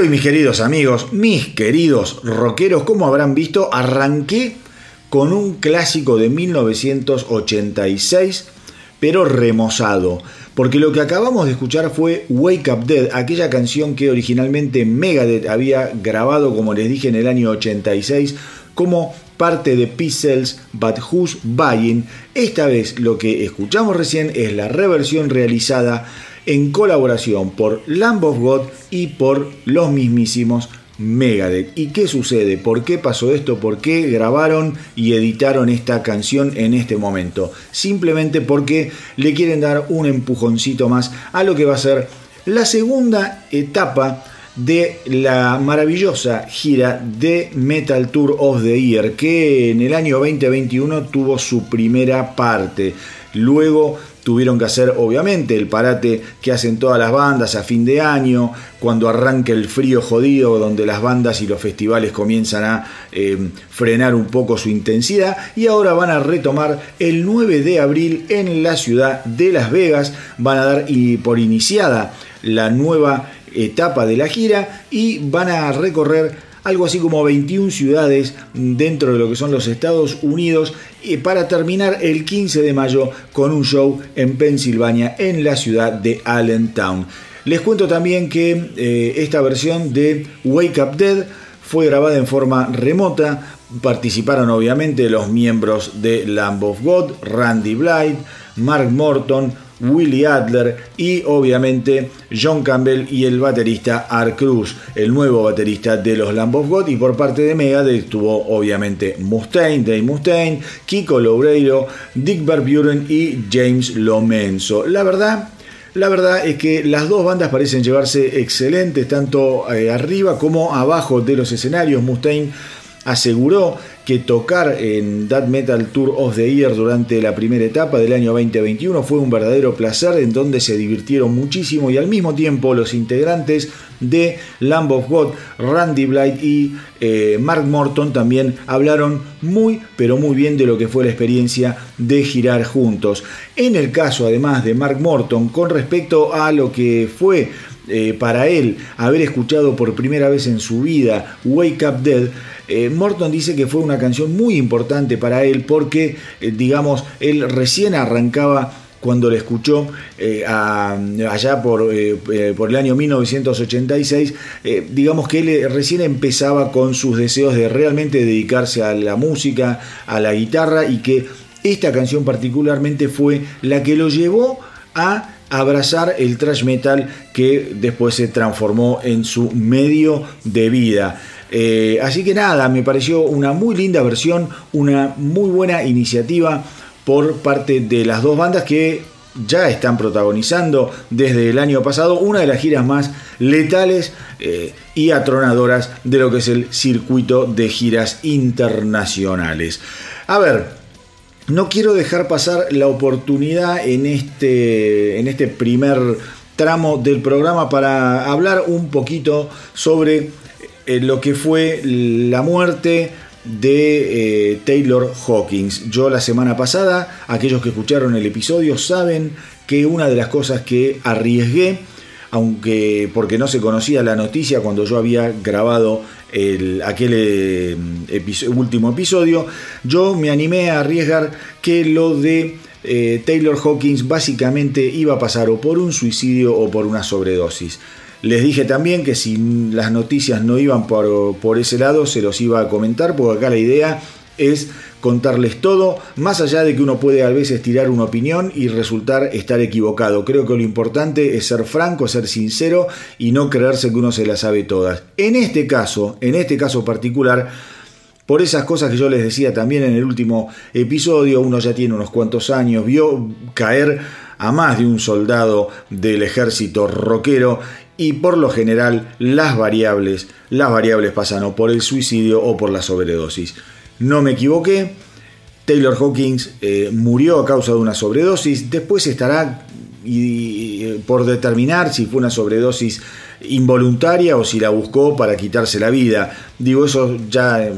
Hoy mis queridos amigos, mis queridos rockeros, como habrán visto, arranqué con un clásico de 1986, pero remozado. Porque lo que acabamos de escuchar fue Wake Up Dead, aquella canción que originalmente Megadeth había grabado, como les dije, en el año 86, como parte de Pixels But Who's Buying. Esta vez lo que escuchamos recién es la reversión realizada en colaboración por Lamb of God y por los mismísimos Megadeth. ¿Y qué sucede? ¿Por qué pasó esto? ¿Por qué grabaron y editaron esta canción en este momento? Simplemente porque le quieren dar un empujoncito más a lo que va a ser la segunda etapa de la maravillosa gira de Metal Tour of the Year que en el año 2021 tuvo su primera parte. Luego tuvieron que hacer obviamente el parate que hacen todas las bandas a fin de año, cuando arranca el frío jodido, donde las bandas y los festivales comienzan a eh, frenar un poco su intensidad, y ahora van a retomar el 9 de abril en la ciudad de Las Vegas, van a dar y por iniciada la nueva etapa de la gira y van a recorrer algo así como 21 ciudades dentro de lo que son los Estados Unidos y para terminar el 15 de mayo con un show en Pensilvania en la ciudad de Allentown. Les cuento también que eh, esta versión de Wake Up Dead fue grabada en forma remota. Participaron obviamente los miembros de Lamb of God, Randy Blythe, Mark Morton, Willie Adler y obviamente John Campbell y el baterista Art Cruz, el nuevo baterista de los Lamb of God y por parte de Megadeth estuvo obviamente Mustaine, Dave Mustaine, Kiko Loureiro, Dick Barburen y James Lomenzo. La verdad la verdad es que las dos bandas parecen llevarse excelentes, tanto eh, arriba como abajo de los escenarios. Mustaine aseguró que tocar en That Metal Tour of the Year durante la primera etapa del año 2021 fue un verdadero placer en donde se divirtieron muchísimo y al mismo tiempo los integrantes de Lamb of God, Randy Blight y eh, Mark Morton también hablaron muy pero muy bien de lo que fue la experiencia de girar juntos. En el caso además de Mark Morton con respecto a lo que fue eh, para él haber escuchado por primera vez en su vida Wake Up Dead, eh, Morton dice que fue una canción muy importante para él porque, eh, digamos, él recién arrancaba cuando le escuchó allá por, por, el año 1986, digamos que él recién empezaba con sus deseos de realmente dedicarse a la música, a la guitarra y que esta canción particularmente fue la que lo llevó a abrazar el thrash metal que después se transformó en su medio de vida. Eh, así que nada, me pareció una muy linda versión, una muy buena iniciativa por parte de las dos bandas que ya están protagonizando desde el año pasado una de las giras más letales eh, y atronadoras de lo que es el circuito de giras internacionales. A ver, no quiero dejar pasar la oportunidad en este, en este primer tramo del programa para hablar un poquito sobre eh, lo que fue la muerte de eh, Taylor Hawkins. Yo la semana pasada, aquellos que escucharon el episodio saben que una de las cosas que arriesgué, aunque porque no se conocía la noticia cuando yo había grabado el, aquel eh, último episodio, yo me animé a arriesgar que lo de eh, Taylor Hawkins básicamente iba a pasar o por un suicidio o por una sobredosis. Les dije también que si las noticias no iban por, por ese lado, se los iba a comentar, porque acá la idea es contarles todo, más allá de que uno puede a veces tirar una opinión y resultar estar equivocado. Creo que lo importante es ser franco, ser sincero y no creerse que uno se las sabe todas. En este caso, en este caso particular, por esas cosas que yo les decía también en el último episodio, uno ya tiene unos cuantos años, vio caer a más de un soldado del ejército rockero y por lo general las variables, las variables pasan o por el suicidio o por la sobredosis. No me equivoqué. Taylor Hawkins eh, murió a causa de una sobredosis. Después estará y, por determinar si fue una sobredosis involuntaria o si la buscó para quitarse la vida. Digo, eso ya,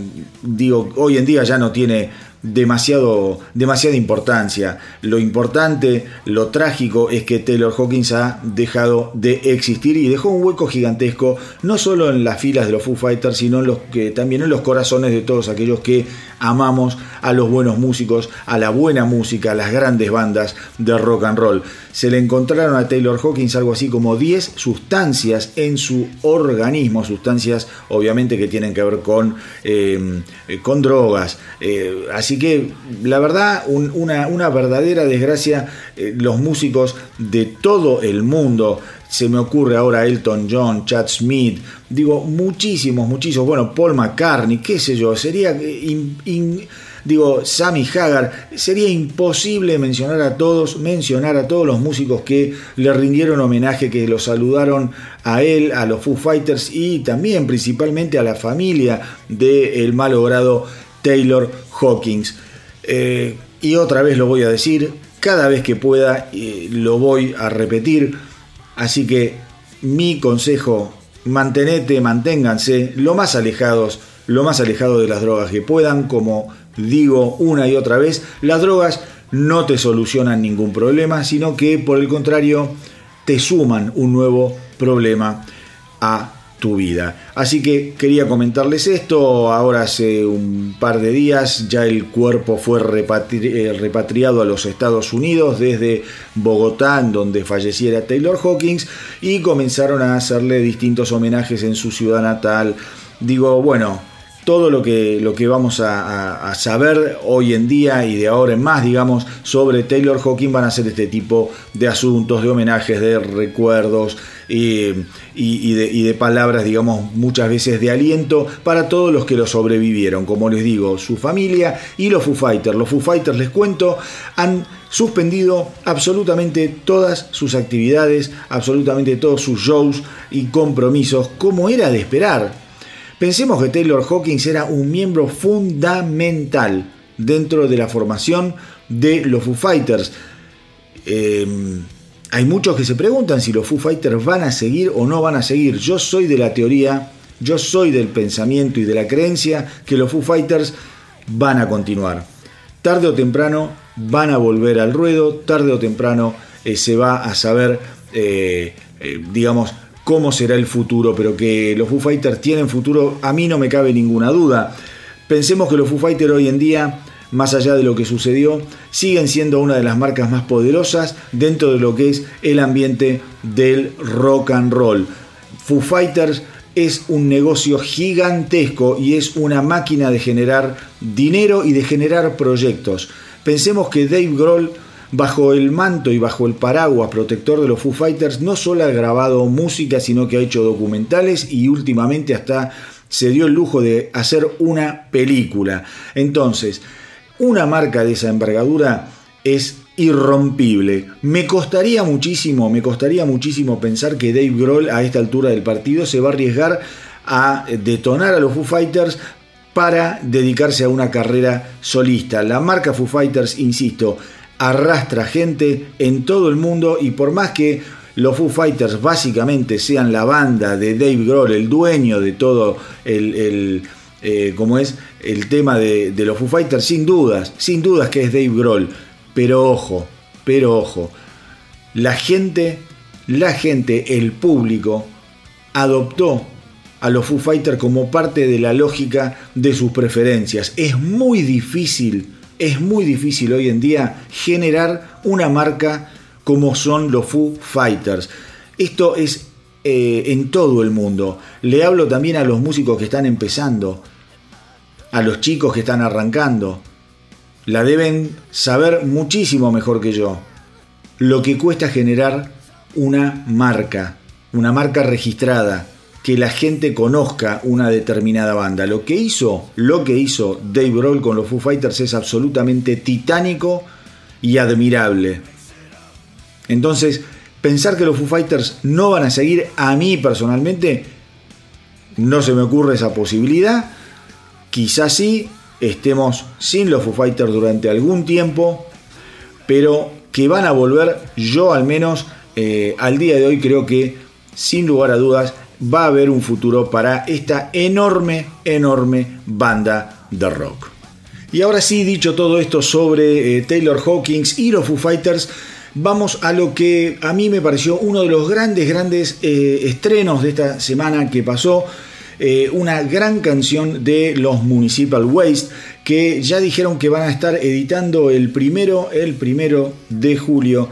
digo, hoy en día ya no tiene demasiado, demasiada importancia. Lo importante, lo trágico es que Taylor Hawkins ha dejado de existir y dejó un hueco gigantesco, no solo en las filas de los Foo Fighters, sino en los que, también en los corazones de todos aquellos que amamos a los buenos músicos, a la buena música, a las grandes bandas de rock and roll. Se le encontraron a Taylor Hawkins algo así como 10 sustancias en su organismo, sustancias obviamente que tienen que ver con, eh, con drogas. Eh, así que la verdad, una, una, verdadera desgracia, eh, los músicos de todo el mundo se me ocurre ahora Elton John, Chad Smith, digo, muchísimos, muchísimos, bueno, Paul McCartney, qué sé yo, sería, digo, Sammy Hagar, sería imposible mencionar a todos, mencionar a todos los músicos que le rindieron homenaje, que lo saludaron a él, a los Foo Fighters y también principalmente a la familia del malogrado Taylor Hawkins. Eh, y otra vez lo voy a decir, cada vez que pueda eh, lo voy a repetir. Así que mi consejo, mantenete, manténganse lo más alejados, lo más alejados de las drogas que puedan, como digo una y otra vez, las drogas no te solucionan ningún problema, sino que por el contrario te suman un nuevo problema a tu vida. Así que quería comentarles esto. Ahora hace un par de días ya el cuerpo fue eh, repatriado a los Estados Unidos desde Bogotá, donde falleciera Taylor Hawkins, y comenzaron a hacerle distintos homenajes en su ciudad natal. Digo, bueno, todo lo que, lo que vamos a, saber hoy en día y de ahora en más, digamos, sobre Taylor Hawking van a ser este tipo de asuntos, de homenajes, de recuerdos y, de, y, de, palabras, digamos, muchas veces de aliento para todos los que lo sobrevivieron. Como les digo, su familia y los Foo Fighters. Los Foo Fighters, les cuento, han suspendido absolutamente todas sus actividades, absolutamente todos sus shows y compromisos, como era de esperar Pensemos que Taylor Hawkins era un miembro fundamental dentro de la formación de los Foo Fighters. Eh, hay muchos que se preguntan si los Foo Fighters van a seguir o no van a seguir. Yo soy de la teoría, yo soy del pensamiento y de la creencia que los Foo Fighters van a continuar. Tarde o temprano van a volver al ruedo, tarde o temprano eh, se va a saber, eh, digamos, cómo será el futuro, pero que los Foo Fighters tienen futuro, a mí no me cabe ninguna duda. Pensemos que los Foo Fighters hoy en día, más allá de lo que sucedió, siguen siendo una de las marcas más poderosas dentro de lo que es el ambiente del rock and roll. Foo Fighters es un negocio gigantesco y es una máquina de generar dinero y de generar proyectos. Pensemos que Dave Grohl Bajo el manto y bajo el paraguas protector de los Foo Fighters, no solo ha grabado música, sino que ha hecho documentales y últimamente hasta se dio el lujo de hacer una película. Entonces, una marca de esa envergadura es irrompible. Me costaría muchísimo, me costaría muchísimo pensar que Dave Grohl a esta altura del partido se va a arriesgar a detonar a los Foo Fighters para dedicarse a una carrera solista. La marca Foo Fighters, insisto, arrastra gente en todo el mundo y por más que los Foo Fighters básicamente sean la banda de Dave Grohl, el dueño de todo el, eh, como es el tema de, de, los Foo Fighters, sin dudas, sin dudas que es Dave Grohl, pero ojo, pero ojo, la gente, la gente, el público adoptó a los Foo Fighters como parte de la lógica de sus preferencias. Es muy difícil es muy difícil hoy en día generar una marca como son los Foo Fighters. Esto es eh, en todo el mundo. Le hablo también a los músicos que están empezando, a los chicos que están arrancando. La deben saber muchísimo mejor que yo. Lo que cuesta generar una marca, una marca registrada, que la gente conozca una determinada banda. Lo que hizo, lo que hizo Dave Grohl con los Foo Fighters es absolutamente titánico y admirable. Entonces, pensar que los Foo Fighters no van a seguir a mí personalmente no se me ocurre esa posibilidad. Quizás sí estemos sin los Foo Fighters durante algún tiempo, pero que van a volver, yo al menos eh, al día de hoy creo que sin lugar a dudas va a haber un futuro para esta enorme, enorme banda de rock. Y ahora sí, dicho todo esto sobre eh, Taylor Hawkins y los Foo Fighters, vamos a lo que a mí me pareció uno de los grandes, grandes eh, estrenos de esta semana que pasó. Eh, una gran canción de los Municipal Waste que ya dijeron que van a estar editando el primero, el primero de julio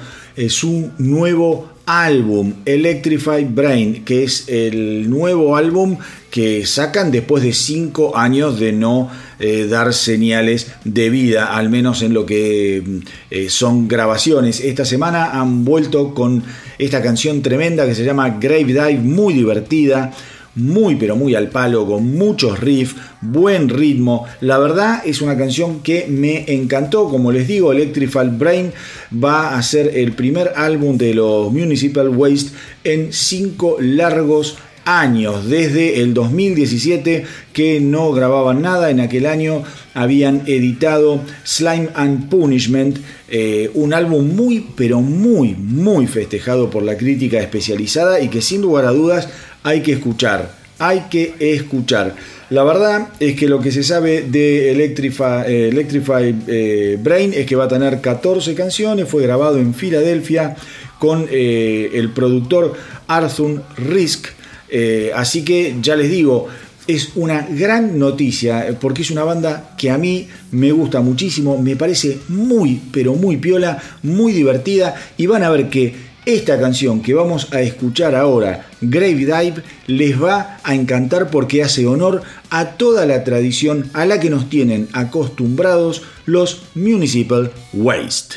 su nuevo álbum Electrified Brain, que es el nuevo álbum que sacan después de cinco años de no eh, dar señales de vida, al menos en lo que eh, son grabaciones. Esta semana han vuelto con esta canción tremenda que se llama Grave Dive, muy divertida muy pero muy al palo, con muchos riffs, buen ritmo. La verdad es una canción que me encantó. Como les digo, Electrical Brain va a ser el primer álbum de los Municipal Waste en cinco largos años, desde el 2017 que no grababan nada. En aquel año habían editado Slime and Punishment, eh, un álbum muy, pero muy, muy festejado por la crítica especializada y que sin lugar a dudas hay que escuchar. Hay que escuchar. La verdad es que lo que se sabe de Electrify, eh, eh, Brain es que va a tener 14 canciones, fue grabado en Filadelfia con el productor Arthur Risk, eh, así que ya les digo, es una gran noticia eh, porque es una banda que a mí me gusta muchísimo, me parece muy, pero muy piola, muy divertida y van a ver que esta canción que vamos a escuchar ahora, Grave Dive, les va a encantar porque hace honor a toda la tradición a la que nos tienen acostumbrados los Municipal Waste.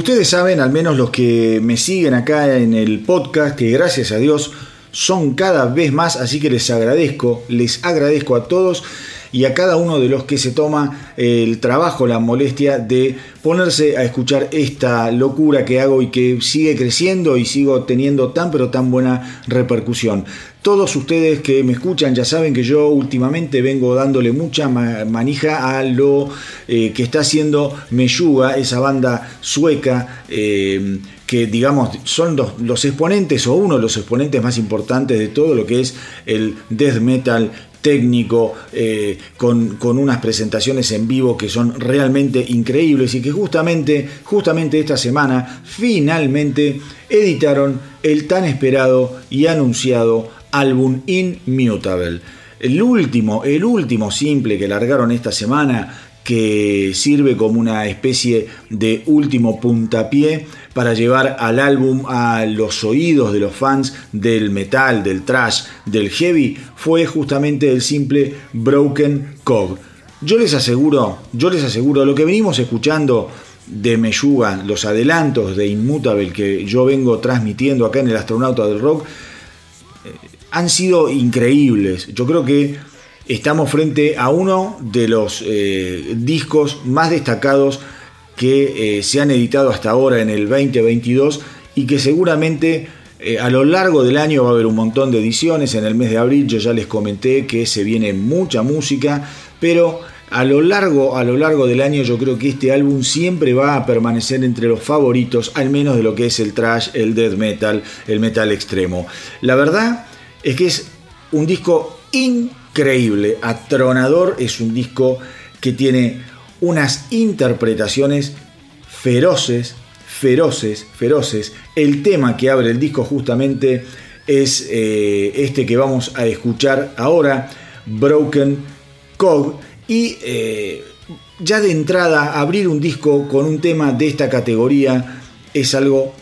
Ustedes saben, al menos los que me siguen acá en el podcast, que gracias a Dios son cada vez más, así que les agradezco, les agradezco a todos y a cada uno de los que se toma el trabajo, la molestia de ponerse a escuchar esta locura que hago y que sigue creciendo y sigo teniendo tan pero tan buena repercusión. Todos ustedes que me escuchan ya saben que yo últimamente vengo dándole mucha manija a lo eh, que está haciendo Meyuga, esa banda sueca eh, que digamos son los, los, exponentes o uno de los exponentes más importantes de todo lo que es el death metal técnico, eh, con, unas presentaciones en vivo que son realmente increíbles y que justamente, justamente esta semana finalmente editaron el tan esperado y anunciado álbum Inmutable. El último, el último simple que largaron esta semana que sirve como una especie de último puntapié para llevar al álbum a los oídos de los fans del metal, del trash, del heavy, fue justamente el simple Broken Cog. Yo les aseguro, yo les aseguro, lo que venimos escuchando de Meyuga, los adelantos de Inmutable que yo vengo transmitiendo acá en el Astronauta del Rock, eh, han sido increíbles. Yo creo que estamos frente a uno de los eh, discos más destacados que eh, se han editado hasta ahora en el 2022 y que seguramente eh, a lo largo del año va a haber un montón de ediciones. En el mes de abril yo ya les comenté que se viene mucha música, pero a lo largo, a lo largo del año yo creo que este álbum siempre va a permanecer entre los favoritos, al menos de lo que es el trash, el death metal, el metal extremo. La verdad es que es un disco increíble, atronador, es un disco que tiene unas interpretaciones feroces, feroces, feroces. El tema que abre el disco justamente es eh, este que vamos a escuchar ahora, Broken Cog. Y eh, ya de entrada, abrir un disco con un tema de esta categoría es algo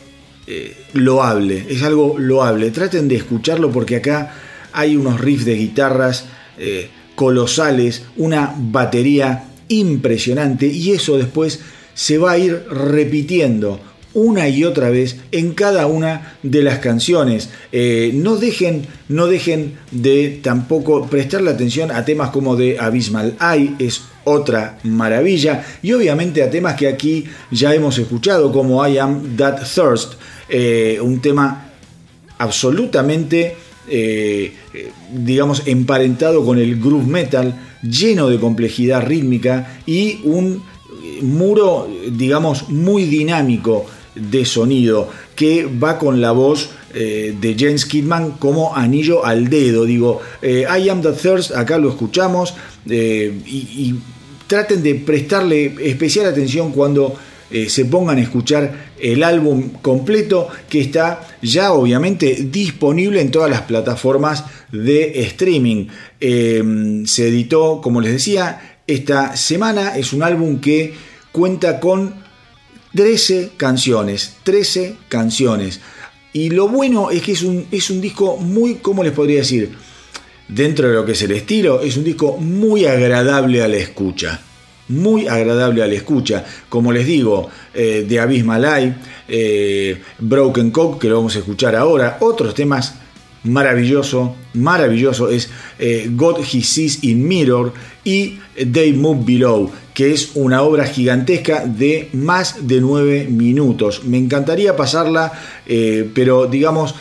eh, loable, es algo loable. Traten de escucharlo porque acá hay unos riffs de guitarras colosales, una batería impresionante y eso después se va a ir repitiendo una y otra vez en cada una de las canciones. Eh, no, dejen, no dejen de tampoco prestarle atención a temas como de Abysmal Eye, es otra maravilla, y obviamente a temas que aquí ya hemos escuchado como I Am That Thirst, eh, un tema absolutamente, eh, digamos, emparentado con el groove metal, lleno de complejidad rítmica y un muro, digamos, muy dinámico de sonido que va con la voz eh, de James Kidman como anillo al dedo. Digo, eh, I am the thirst, acá lo escuchamos eh, y, traten de prestarle especial atención cuando se pongan a escuchar el álbum completo que está ya obviamente disponible en todas las plataformas de streaming. se editó, como les decía, esta semana. Es un álbum que cuenta con 13 canciones, 13 canciones. Y lo bueno es que es un, es un disco muy, ¿cómo les podría decir? Dentro de lo que es el estilo, es un disco muy agradable a la escucha. Muy agradable a la escucha. Como les digo, eh, de Abysmal Eye, eh, Broken Cock, que lo vamos a escuchar ahora, otros temas maravilloso, maravilloso es eh, God He Sees in Mirror y They Move Below, que es una obra gigantesca de más de nueve minutos. Me encantaría pasarla, eh, pero digamos,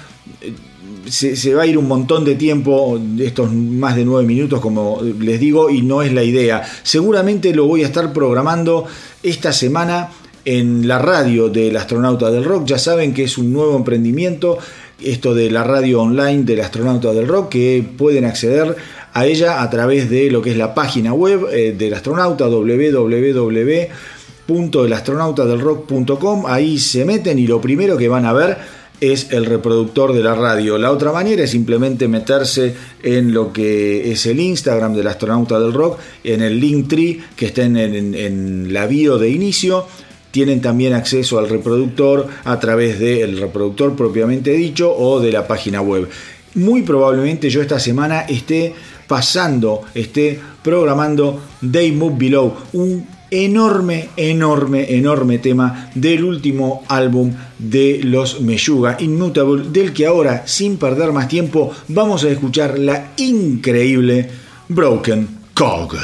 se, va a ir un montón de tiempo, estos más de nueve minutos, como les digo, y no es la idea. Seguramente lo voy a estar programando esta semana en la radio del astronauta del rock. Ya saben que es un nuevo emprendimiento esto de la radio online del astronauta del rock, que pueden acceder a ella a través de lo que es la página web eh, del astronauta www.elastronautadelrock.com. Ahí se meten y lo primero que van a ver es el reproductor de la radio. La otra manera es simplemente meterse en lo que es el Instagram del astronauta del rock, en el link tree que está en, en la bio de inicio tienen también acceso al reproductor a través del reproductor propiamente dicho o de la página web. Muy probablemente yo esta semana esté pasando, esté programando Day Move Below, un enorme, enorme, enorme tema del último álbum de los Meyuga, Immutable, del que ahora, sin perder más tiempo, vamos a escuchar la increíble Broken Cog.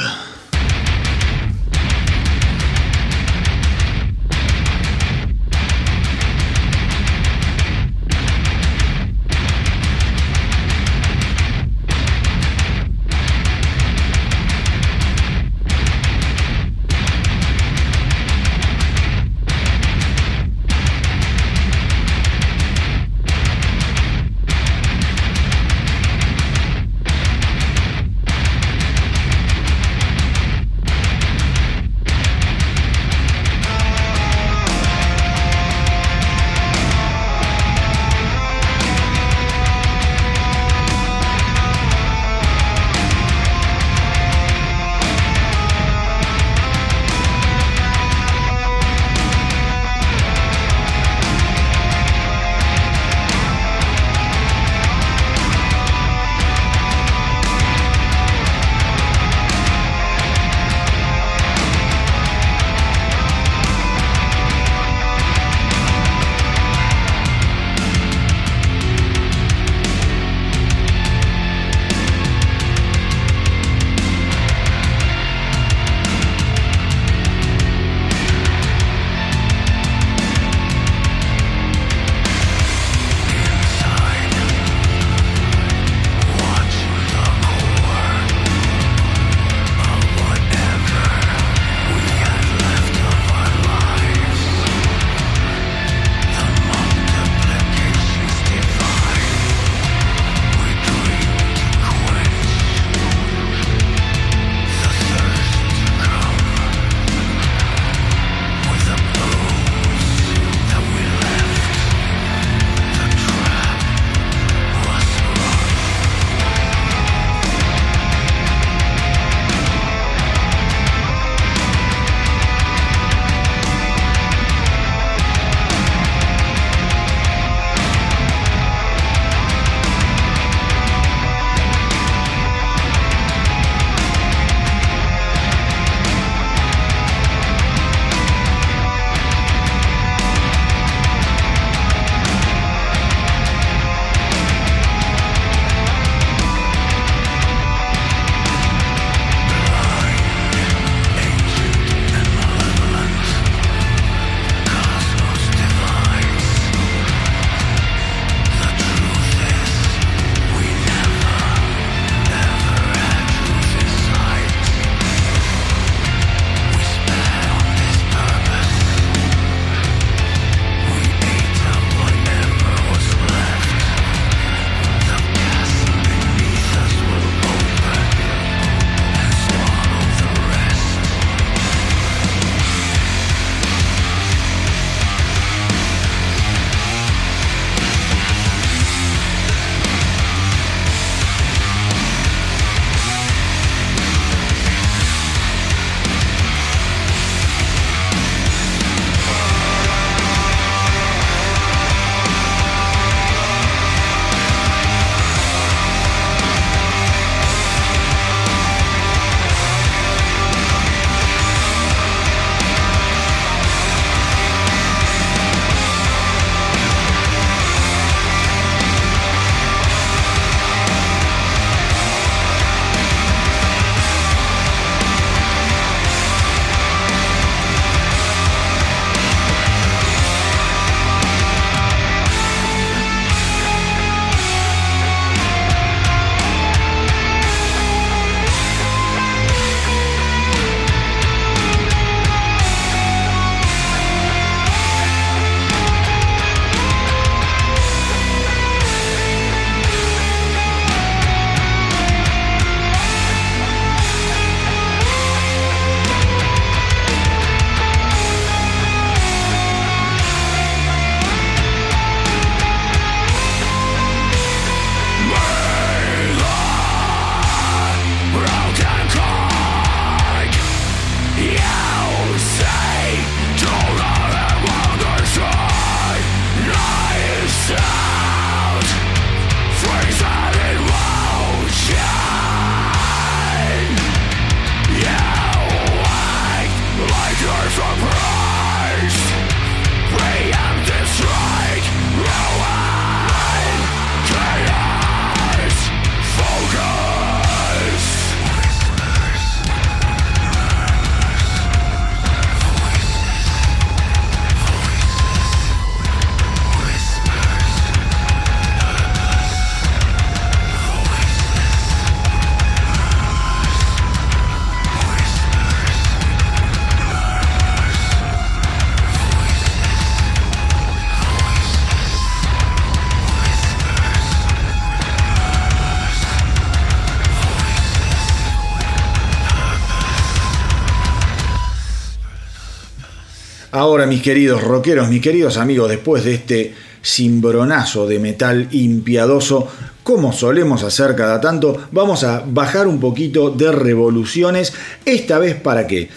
Queridos rockeros, mis queridos amigos, después de este cimbronazo de metal impiadoso, como solemos hacer cada tanto, vamos a bajar un poquito de revoluciones. Esta vez para qué?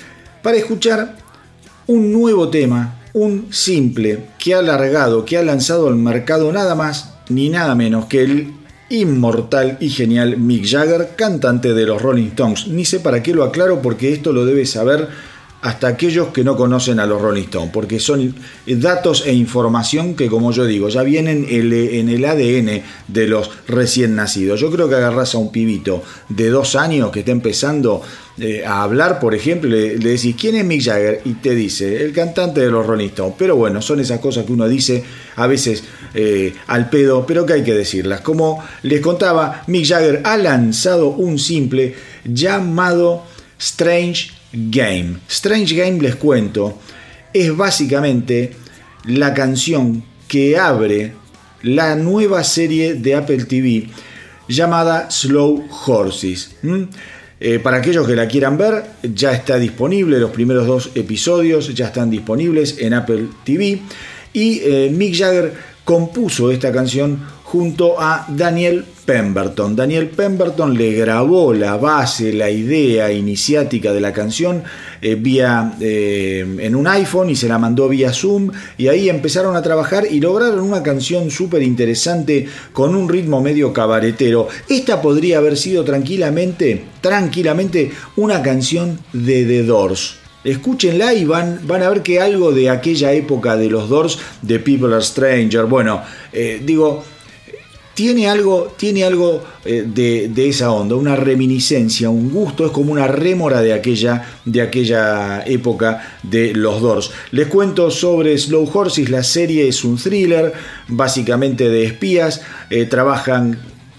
Para escuchar un nuevo tema, un simple, que ha largado, que ha lanzado al mercado nada más ni nada menos que el inmortal y genial Mick Jagger, cantante de los Rolling Stones. Ni sé para qué lo aclaro porque esto lo debe saber hasta aquellos que no conocen a los Rolling Stones, porque son datos e información que, como yo digo, ya vienen en el ADN de los recién nacidos. Yo creo que agarras a un pibito de dos años que está empezando eh, a hablar, por ejemplo, le, decís, ¿quién es Mick Jagger? Y te dice, el cantante de los Rolling Stones. Pero bueno, son esas cosas que uno dice a veces eh, al pedo, pero que hay que decirlas. Como les contaba, Mick Jagger ha lanzado un simple llamado Strange Game. Strange Game, les cuento, es básicamente la canción que abre la nueva serie de Apple TV llamada Slow Horses. Eh, para aquellos que la quieran ver, ya está disponible, los primeros dos episodios ya están disponibles en Apple TV. Y eh, Mick Jagger compuso esta canción junto a Daniel Pemberton. Daniel Pemberton le grabó la base, la idea iniciática de la canción eh, vía eh, en un iPhone y se la mandó vía Zoom y ahí empezaron a trabajar y lograron una canción súper interesante con un ritmo medio cabaretero. Esta podría haber sido tranquilamente, tranquilamente una canción de The Doors. Escúchenla y van, van a ver que algo de aquella época de los Doors, de People Are Stranger, bueno, eh, digo, tiene algo, tiene algo eh, de, esa onda, una reminiscencia, un gusto, es como una rémora de aquella, de aquella época de los Doors. Les cuento sobre Slow Horses, la serie es un thriller, básicamente de espías, eh, trabajan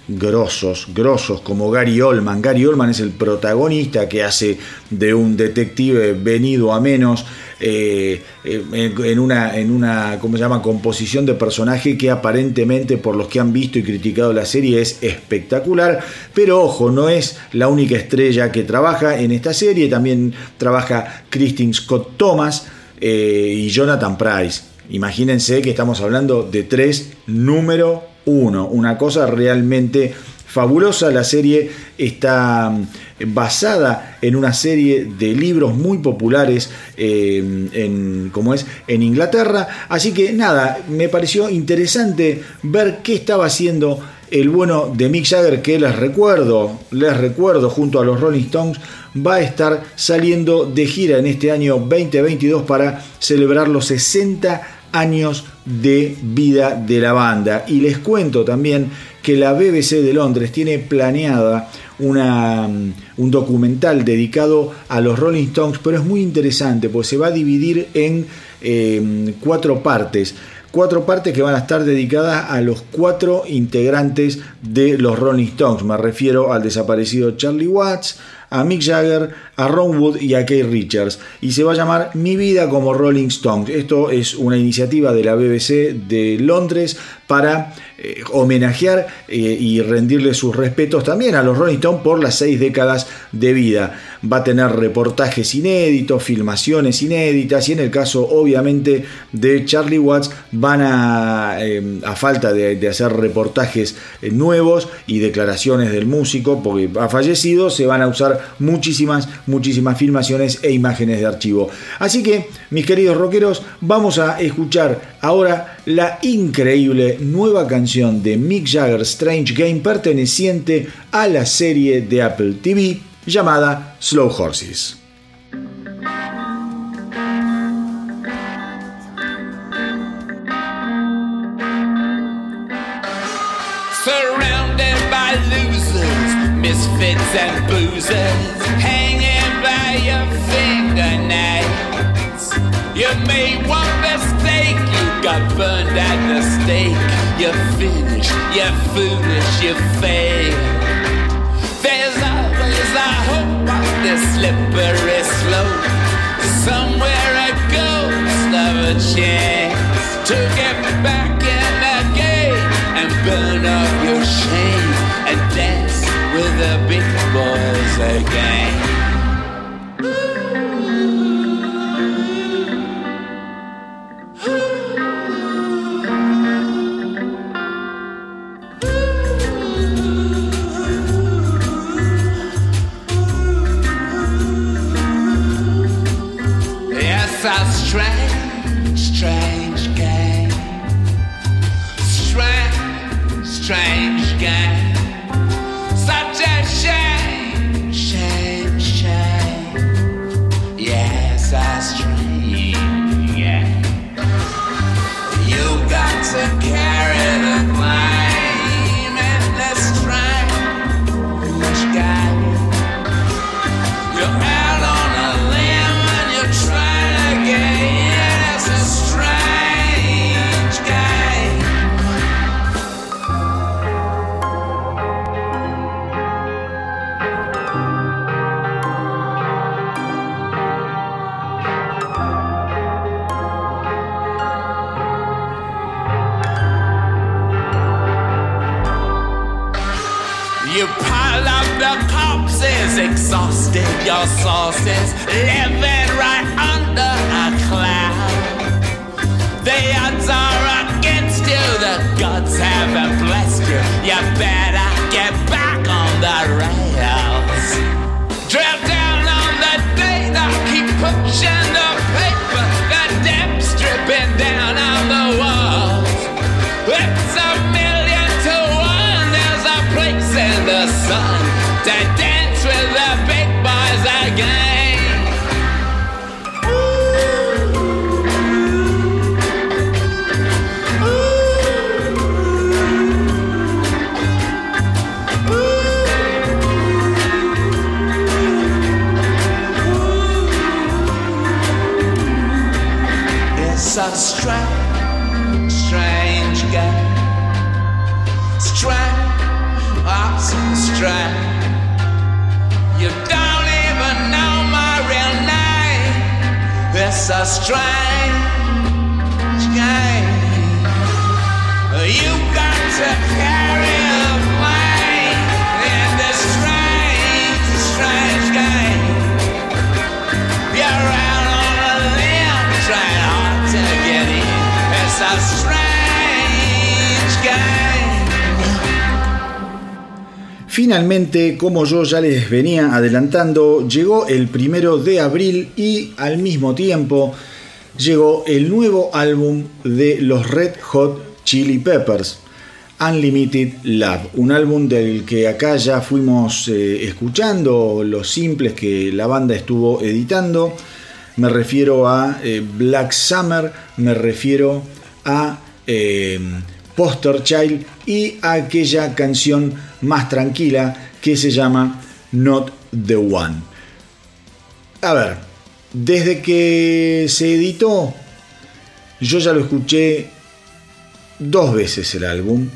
grosos, grosos como Gary Oldman. Gary Oldman es el protagonista que hace de un detective venido a menos eh, en, una, en una, ¿cómo se llama?, composición de personaje que aparentemente por los que han visto y criticado la serie es espectacular. Pero ojo, no es la única estrella que trabaja en esta serie, también trabaja Christine Scott Thomas eh, y Jonathan Price. Imagínense que estamos hablando de tres número Una cosa realmente fabulosa. La serie está mm, basada en una serie de libros muy populares eh, en, como es, en Inglaterra. Así que nada, me pareció interesante ver qué estaba haciendo el bueno de Mick Jagger, que les recuerdo, les recuerdo, junto a los Rolling Stones, va a estar saliendo de gira en este año 2022 para celebrar los 60 años de vida de la banda. Y les cuento también que la BBC de Londres tiene planeada una, mm, un documental dedicado a los Rolling Stones, pero es muy interesante, pues se va a dividir en em, cuatro partes. Cuatro partes que van a estar dedicadas a los cuatro integrantes de los Rolling Stones. Me refiero al desaparecido Charlie Watts, a Mick Jagger, a Ron Wood y a Keith Richards. Y se va a llamar Mi vida como Rolling Stones. Esto es una iniciativa de la BBC de Londres para eh, homenajear eh, y rendirle sus respetos también a los Rolling Stones por las seis décadas de vida. Va a tener reportajes inéditos, filmaciones inéditas y en el caso obviamente de Charlie Watts van a, eh, a falta de, de, hacer reportajes nuevos y declaraciones del músico porque ha fallecido, se van a usar muchísimas, muchísimas filmaciones e imágenes de archivo. Así que, mis queridos rockeros, vamos a escuchar ahora la increíble nueva canción de Mick Jagger Strange Game perteneciente a la serie de Apple TV llamada Slow Horses. Misfits and boozers, hanging by your fingernails. You may want the you got burned at the stake. You're finished, you're foolish, you fail. There's always a hope on this slippery slope. Somewhere a ghost of a chance to get back in the game and burn off your shame again. Sources living right under a cloud. The odds are against you, the gods haven't blessed you. You better get back on the rails. It's a Finalmente, como yo ya les venía adelantando, llegó el primero de abril y al mismo tiempo llegó el nuevo álbum de los Red Hot Chili Peppers, Unlimited Love, un álbum del que acá ya fuimos eh, escuchando los simples que la banda estuvo editando. Me refiero a eh, Black Summer, me refiero a eh, Poster Child y a aquella canción más tranquila que se llama Not the One. A ver, desde que se editó, yo ya lo escuché dos veces el álbum.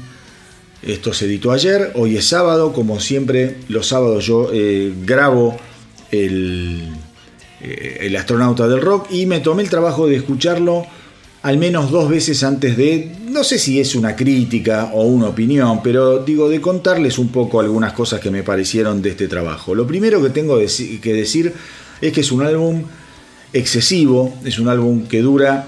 Esto se editó ayer, hoy es sábado, como siempre los sábados yo eh, grabo el, eh, el astronauta del rock y me tomé el trabajo de escucharlo al menos dos veces antes de, no sé si es una crítica o una opinión, pero digo, de contarles un poco algunas cosas que me parecieron de este trabajo. Lo primero que tengo que decir es que es un álbum excesivo, es un álbum que dura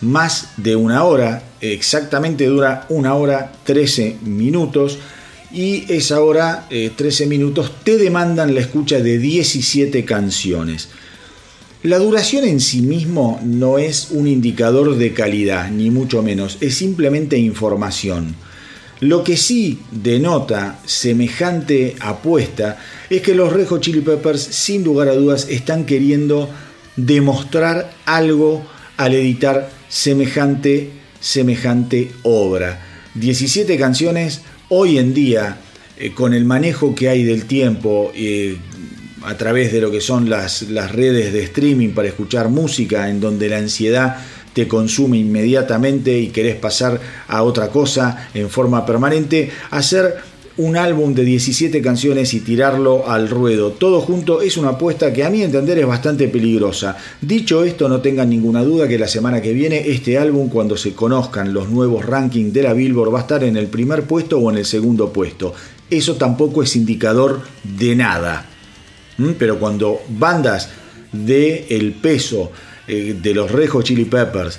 más de una hora, exactamente dura una hora 13 minutos y esa hora eh, 13 minutos te demandan la escucha de 17 canciones. La duración en sí mismo no es un indicador de calidad, ni mucho menos, es simplemente información. Lo que sí denota semejante apuesta es que los Red Hot Chili Peppers sin lugar a dudas están queriendo demostrar algo al editar semejante, semejante obra. 17 canciones hoy en día, eh, con el manejo que hay del tiempo, eh, a través de lo que son las, las redes de streaming para escuchar música, en donde la ansiedad te consume inmediatamente y querés pasar a otra cosa en forma permanente, hacer un álbum de 17 canciones y tirarlo al ruedo. Todo junto es una apuesta que a mi entender es bastante peligrosa. Dicho esto, no tengan ninguna duda que la semana que viene este álbum, cuando se conozcan los nuevos rankings de la Billboard, va a estar en el primer puesto o en el segundo puesto. Eso tampoco es indicador de nada. ¿Mm? Pero cuando bandas de el peso eh, de los Rejo Chili Peppers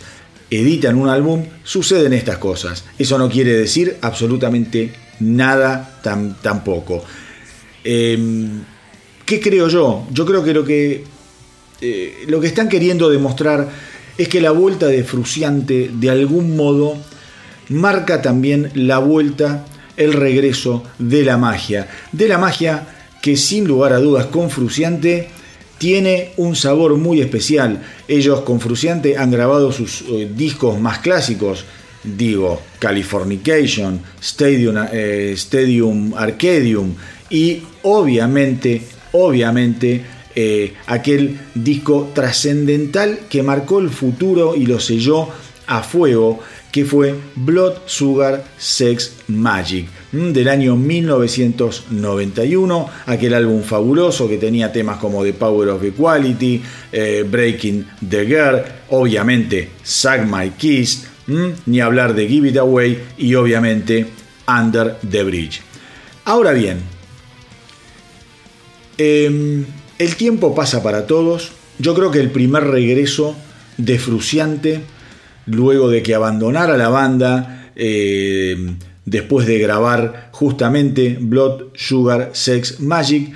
editan un álbum, suceden estas cosas. Eso no quiere decir absolutamente nada tam, tampoco. Eh, ¿Qué creo yo? Yo creo que lo que, eh, lo que están queriendo demostrar es que la vuelta de Fruciante de algún modo marca también la vuelta, el regreso de la magia. De la magia que sin lugar a dudas con Fruciante tiene un sabor muy especial. Ellos con Fruciante han grabado sus eh, discos más clásicos, digo, Californication, Stadium, eh, Stadium Arcadium y obviamente, obviamente eh, aquel disco trascendental que marcó el futuro y lo selló a fuego, que fue Blood Sugar Sex Magic del año 1991, aquel álbum fabuloso que tenía temas como The Power of Equality, eh, Breaking the Girl, obviamente Suck My Kiss, ni hablar de Give It Away y obviamente Under the Bridge. Ahora bien, Em, el tiempo pasa para todos. Yo creo que el primer regreso de Fruciante, luego de que abandonara la banda, em, después de grabar justamente Blood, Sugar, Sex, Magic,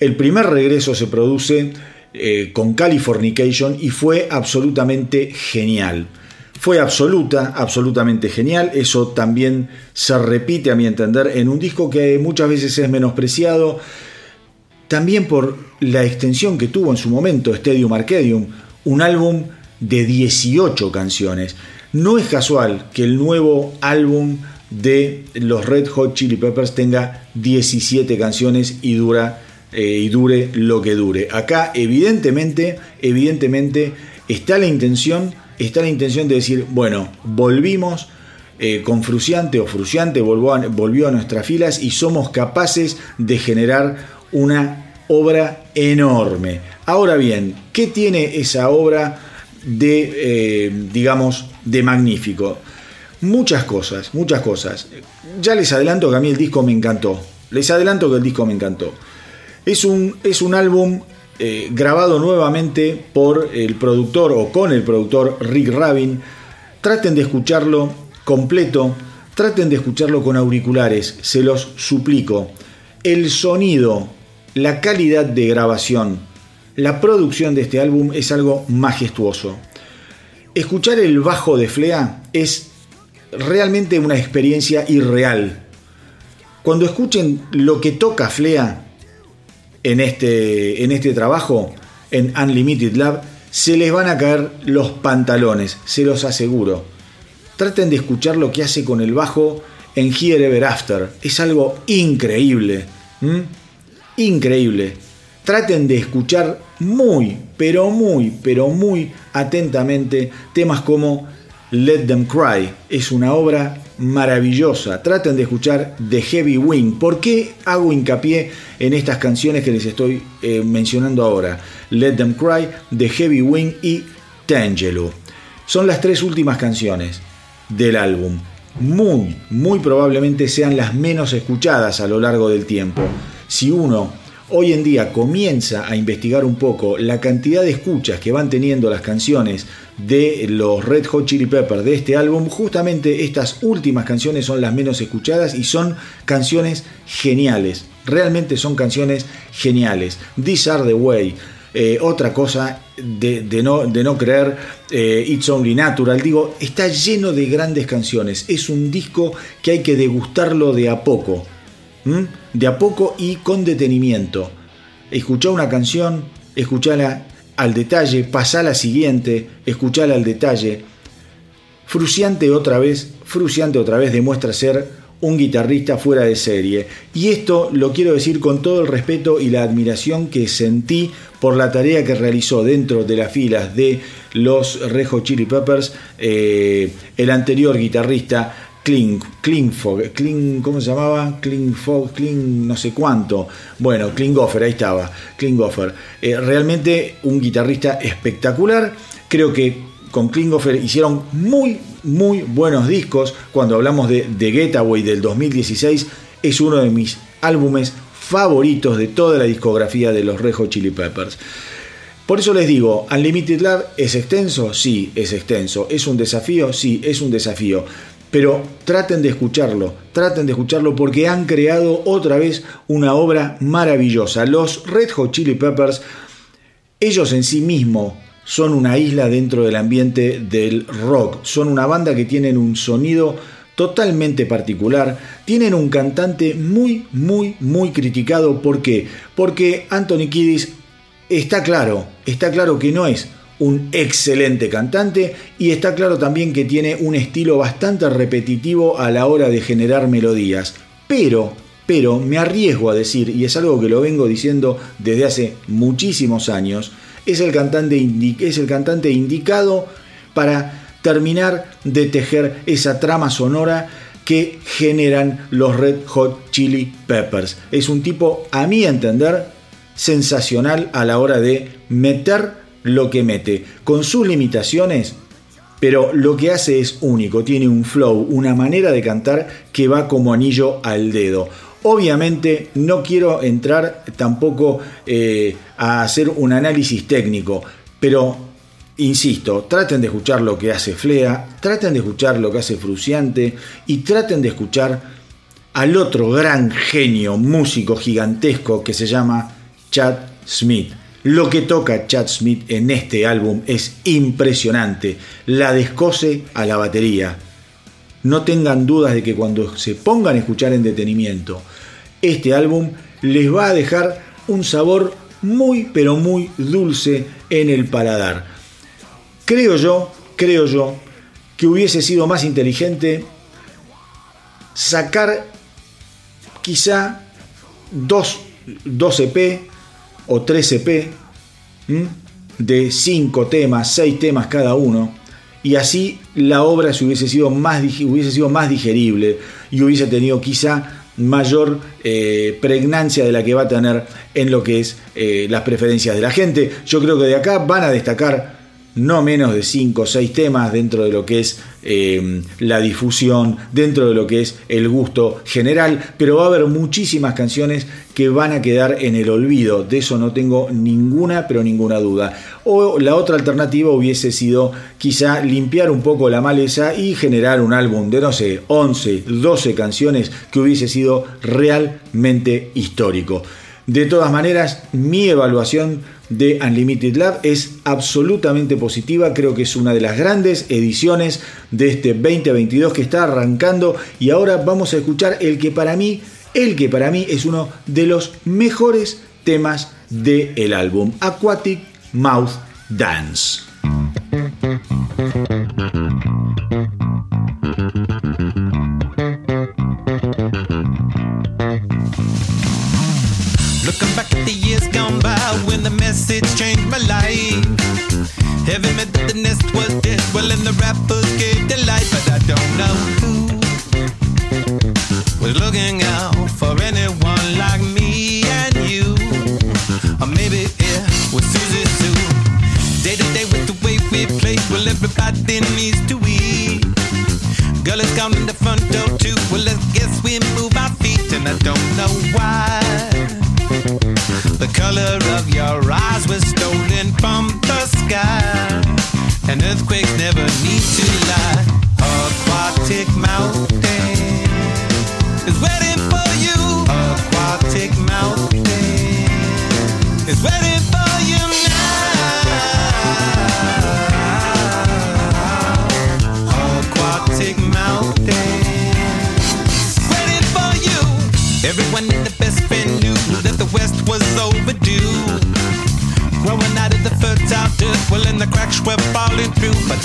el primer regreso se produce eh, con Californication y fue absolutamente genial. Fue absoluta, absolutamente genial. Eso también se repite, a mi entender, en un disco que muchas veces es menospreciado. También por la extensión que tuvo en su momento Stadium Arcadium, un álbum de 18 canciones. No es casual que el nuevo álbum de los Red Hot Chili Peppers tenga 17 canciones y dura eh, y dure lo que dure. Acá evidentemente, evidentemente está la intención, está la intención de decir, bueno, volvimos eh, con Fruciante o Fruciante volvió a, volvió a nuestras filas y somos capaces de generar una obra enorme. Ahora bien, ¿qué tiene esa obra de, eh, digamos, de magnífico? Muchas cosas, muchas cosas. Ya les adelanto que a mí el disco me encantó. Les adelanto que el disco me encantó. Es un, es un álbum eh, grabado nuevamente por el productor o con el productor Rick Rabin. Traten de escucharlo completo, traten de escucharlo con auriculares, se los suplico. El sonido, la calidad de grabación, la producción de este álbum es algo majestuoso. Escuchar el bajo de Flea es realmente una experiencia irreal. Cuando escuchen lo que toca Flea, en este, en este trabajo, en Unlimited Lab, se les van a caer los pantalones, se los aseguro. Traten de escuchar lo que hace con el bajo en Here Ever After. Es algo increíble. Increíble. Traten de escuchar muy, pero muy, pero muy atentamente temas como Let Them Cry. Es una obra maravillosa. Traten de escuchar The Heavy Wing. ¿Por qué hago hincapié en estas canciones que les estoy eh, mencionando ahora? Let Them Cry, The Heavy Wing y Tangelo. Son las tres últimas canciones del álbum. Muy, muy probablemente sean las menos escuchadas a lo largo del tiempo. Si uno hoy en día comienza a investigar un poco la cantidad de escuchas que van teniendo las canciones de los Red Hot Chili Peppers de este álbum, justamente estas últimas canciones son las menos escuchadas y son canciones geniales. Realmente son canciones geniales. These are the way. Eh, otra cosa de, no, de no, creer, eh, It's Only Natural, digo, está lleno de grandes canciones. Es un disco que hay que degustarlo de a poco de a poco y con detenimiento. Escuchá una canción, escuchala al detalle, pasá la siguiente, escuchala al detalle. Fruciante otra vez, Fruciante otra vez demuestra ser un guitarrista fuera de serie. Y esto lo quiero decir con todo el respeto y la admiración que sentí por la tarea que realizó dentro de las filas de los Rejo Chili Peppers eh, el anterior guitarrista Kling, Klingfog, Kling, ¿cómo se llamaba? Klingfog, Kling, no sé cuánto. Bueno, Klinghoffer, ahí estaba, Klinghoffer. Eh, realmente un guitarrista espectacular. Creo que con Klinghoffer hicieron muy, muy buenos discos. Cuando hablamos de The Getaway del 2016, es uno de mis álbumes favoritos de toda la discografía de los Rejo Chili Peppers. Por eso les digo, Unlimited Love es extenso, sí, es extenso. Es un desafío, sí, es un desafío pero traten de escucharlo, traten de escucharlo porque han creado otra vez una obra maravillosa. Los Red Hot Chili Peppers, ellos en sí mismos son una isla dentro del ambiente del rock, son una banda que tienen un sonido totalmente particular, tienen un cantante muy, muy, muy criticado. ¿Por qué? Porque Anthony Kiddis está claro, está claro que no es un excelente cantante y está claro también que tiene un estilo bastante repetitivo a la hora de generar melodías. Pero, pero me arriesgo a decir, y es algo que lo vengo diciendo desde hace muchísimos años, es el cantante, es el cantante indicado para terminar de tejer esa trama sonora que generan los Red Hot Chili Peppers. Es un tipo, a mi entender, sensacional a la hora de meter lo que mete, con sus limitaciones, pero lo que hace es único, tiene un flow, una manera de cantar que va como anillo al dedo. Obviamente no quiero entrar tampoco eh, a hacer un análisis técnico, pero insisto, traten de escuchar lo que hace Flea, traten de escuchar lo que hace Fruciante y traten de escuchar al otro gran genio músico gigantesco que se llama Chad Smith. Lo que toca Chad Smith en este álbum es impresionante. La descose a la batería. No tengan dudas de que cuando se pongan a escuchar en detenimiento este álbum les va a dejar un sabor muy pero muy dulce en el paladar. Creo yo, creo yo que hubiese sido más inteligente sacar quizá dos, dos EP o 3 EP de 5 temas, 6 temas cada uno, y así la obra se hubiese, sido más, hubiese sido más digerible y hubiese tenido quizá mayor eh, pregnancia de la que va a tener en lo que es eh, las preferencias de la gente. Yo creo que de acá van a destacar no menos de 5 o 6 temas dentro de lo que es eh, la difusión, dentro de lo que es el gusto general, pero va a haber muchísimas canciones que van a quedar en el olvido, de eso no tengo ninguna, pero ninguna duda. O la otra alternativa hubiese sido quizá limpiar un poco la maleza y generar un álbum de, no sé, 11, 12 canciones que hubiese sido realmente histórico. De todas maneras, mi evaluación de Unlimited Love es absolutamente positiva, creo que es una de las grandes ediciones de este 2022 que está arrancando y ahora vamos a escuchar el que para mí, el que para mí es uno de los mejores temas del álbum, Aquatic Mouth Dance. Heavy meant the topics never need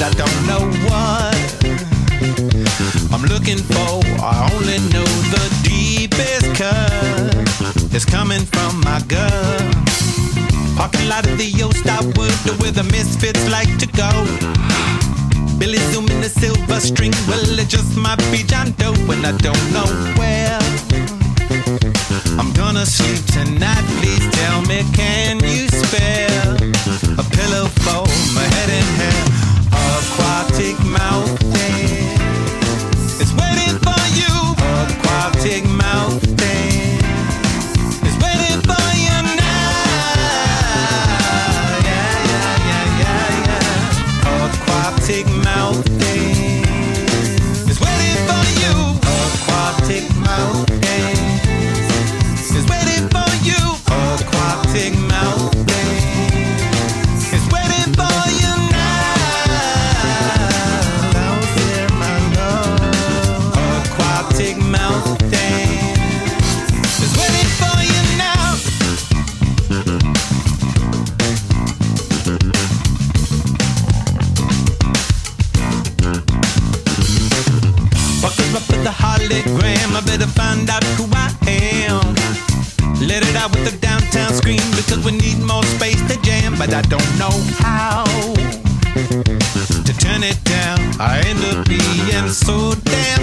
I don't know what I'm looking for. I only know the deepest cut is coming from my gut. Parking lot of the old stop wood, where the misfits like to go. Billy zooming the silver string, well, it just might be John Doe, and I don't know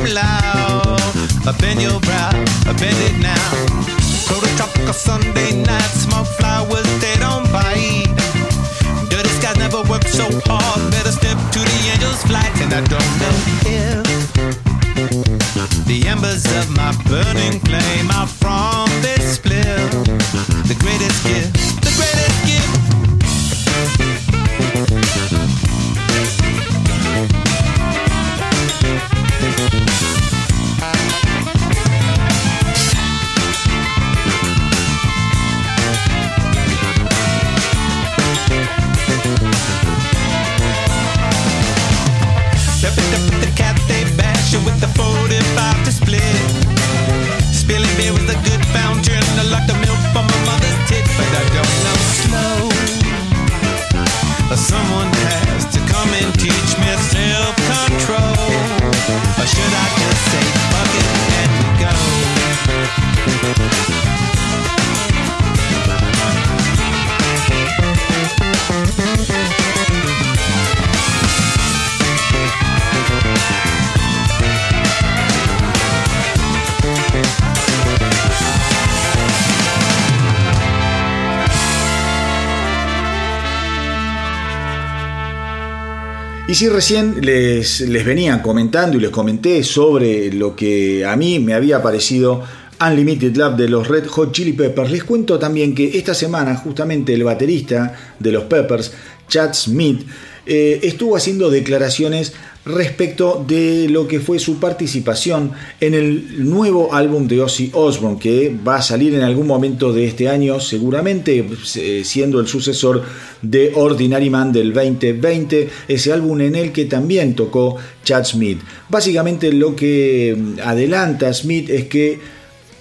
loud. Up in your brow, up in it now. Total tropical Sunday night, smoke flowers, they don't bite. Dirty skies never work so hard. Better step to the angel's flight, and I don't know if the embers of my burning flame are from this split. The greatest gift si recién les, les venía comentando y les comenté sobre lo que a mí me había parecido Unlimited Love de los Red Hot Chili Peppers, les cuento también que esta semana justamente el baterista de los Peppers, Chad Smith, eh, estuvo haciendo declaraciones respecto de lo que fue su participación en el nuevo álbum de Ozzy Osbourne, que va a salir en algún momento de este año, seguramente eh, siendo el sucesor de Ordinary Man del 2020, ese álbum en el que también tocó Chad Smith. Básicamente lo que mm, adelanta Smith es que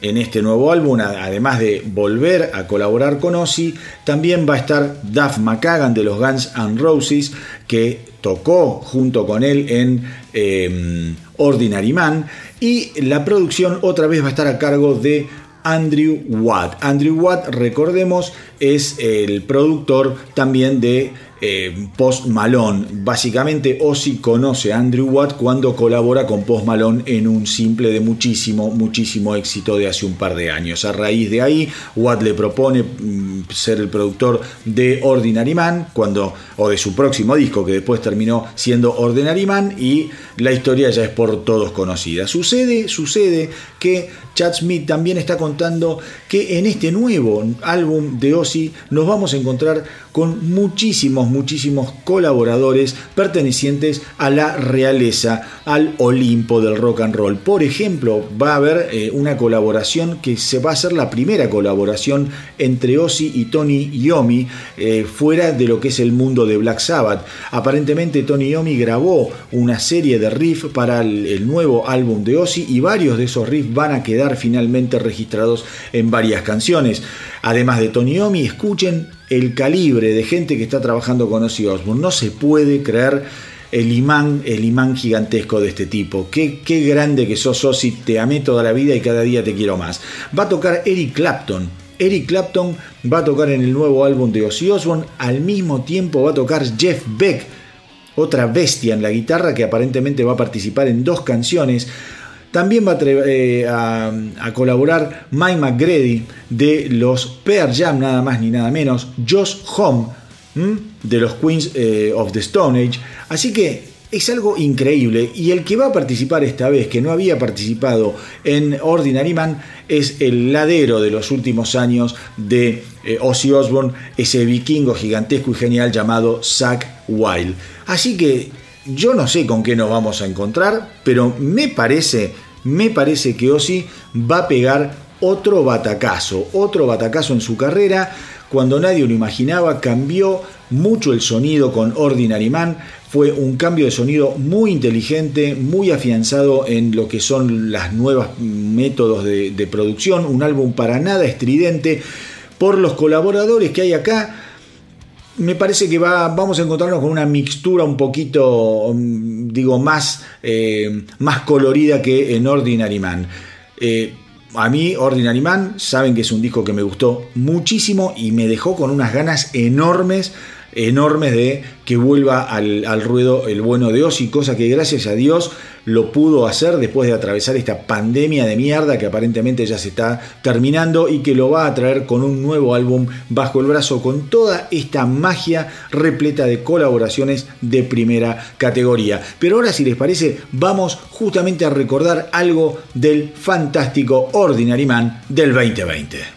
en este nuevo álbum, además de volver a colaborar con Ozzy, también va a estar Duff McKagan de los Guns N' Roses, que tocó junto con él en em, Ordinary Man, y la producción otra vez va a estar a cargo de Andrew Watt. Andrew Watt, recordemos, es el productor también de eh, Post Malone. Básicamente Ozzy conoce a Andrew Watt cuando colabora con Post Malone en un simple de muchísimo, muchísimo éxito de hace un par de años. A raíz de ahí, Watt le propone mm, ser el productor de Ordinary Man, cuando, o de su próximo disco, que después terminó siendo Ordinary Man, y la historia ya es por todos conocida. Sucede, sucede que Chad Smith también está contando que en este nuevo álbum de Ozzy nos vamos a encontrar con muchísimos, muchísimos colaboradores pertenecientes a la realeza, al Olimpo del rock and roll. Por ejemplo, va a haber eh, una colaboración que se va a hacer la primera colaboración entre Ozzy y Tony Yomi eh, fuera de lo que es el mundo de Black Sabbath. Aparentemente Tony Yomi grabó una serie de riffs para el, el nuevo álbum de Ozzy y varios de esos riffs van a quedar finalmente registrados en varias canciones. Además de Tony Yomi, escuchen el calibre de gente que está trabajando con Ozzy Osbourne. No se puede creer el imán, el imán gigantesco de este tipo. Qué, qué grande que sos Ozzy, te amé toda la vida y cada día te quiero más. Va a tocar Eric Clapton. Eric Clapton va a tocar en el nuevo álbum de Ozzy Osbourne. Al mismo tiempo va a tocar Jeff Beck, otra bestia en la guitarra que aparentemente va a participar en dos canciones. También va eh, a, colaborar Mike McGrady de los Pearl Jam, nada más ni nada menos, Josh Home de los Queens eh, of the Stone Age. Así que es algo increíble. Y el que va a participar esta vez, que no había participado en Ordinary Man, es el ladero de los últimos años de eh, Ozzy Osbourne, ese vikingo gigantesco y genial llamado Zack Wild. Así que yo no sé con qué nos vamos a encontrar, pero me parece me parece que Ozzy va a pegar otro batacazo, otro batacazo en su carrera. Cuando nadie lo imaginaba, cambió mucho el sonido con Ordinary Man. Fue un cambio de sonido muy inteligente, muy afianzado en lo que son las nuevas métodos de, de producción. Un álbum para nada estridente. Por los colaboradores que hay acá, me parece que va, vamos a encontrarnos con una mixtura un poquito, mm, digo, más, eh, más colorida que en Ordinary Man. Eh, a mí, Ordinary Man, saben que es un disco que me gustó muchísimo y me dejó con unas ganas enormes enormes de que vuelva al, ruedo el bueno de Ozzy, cosa que gracias a Dios lo pudo hacer después de atravesar esta pandemia de mierda que aparentemente ya se está terminando y que lo va a traer con un nuevo álbum bajo el brazo con toda esta magia repleta de colaboraciones de primera categoría. Pero ahora si les parece vamos justamente a recordar algo del fantástico Ordinary Man del 2020.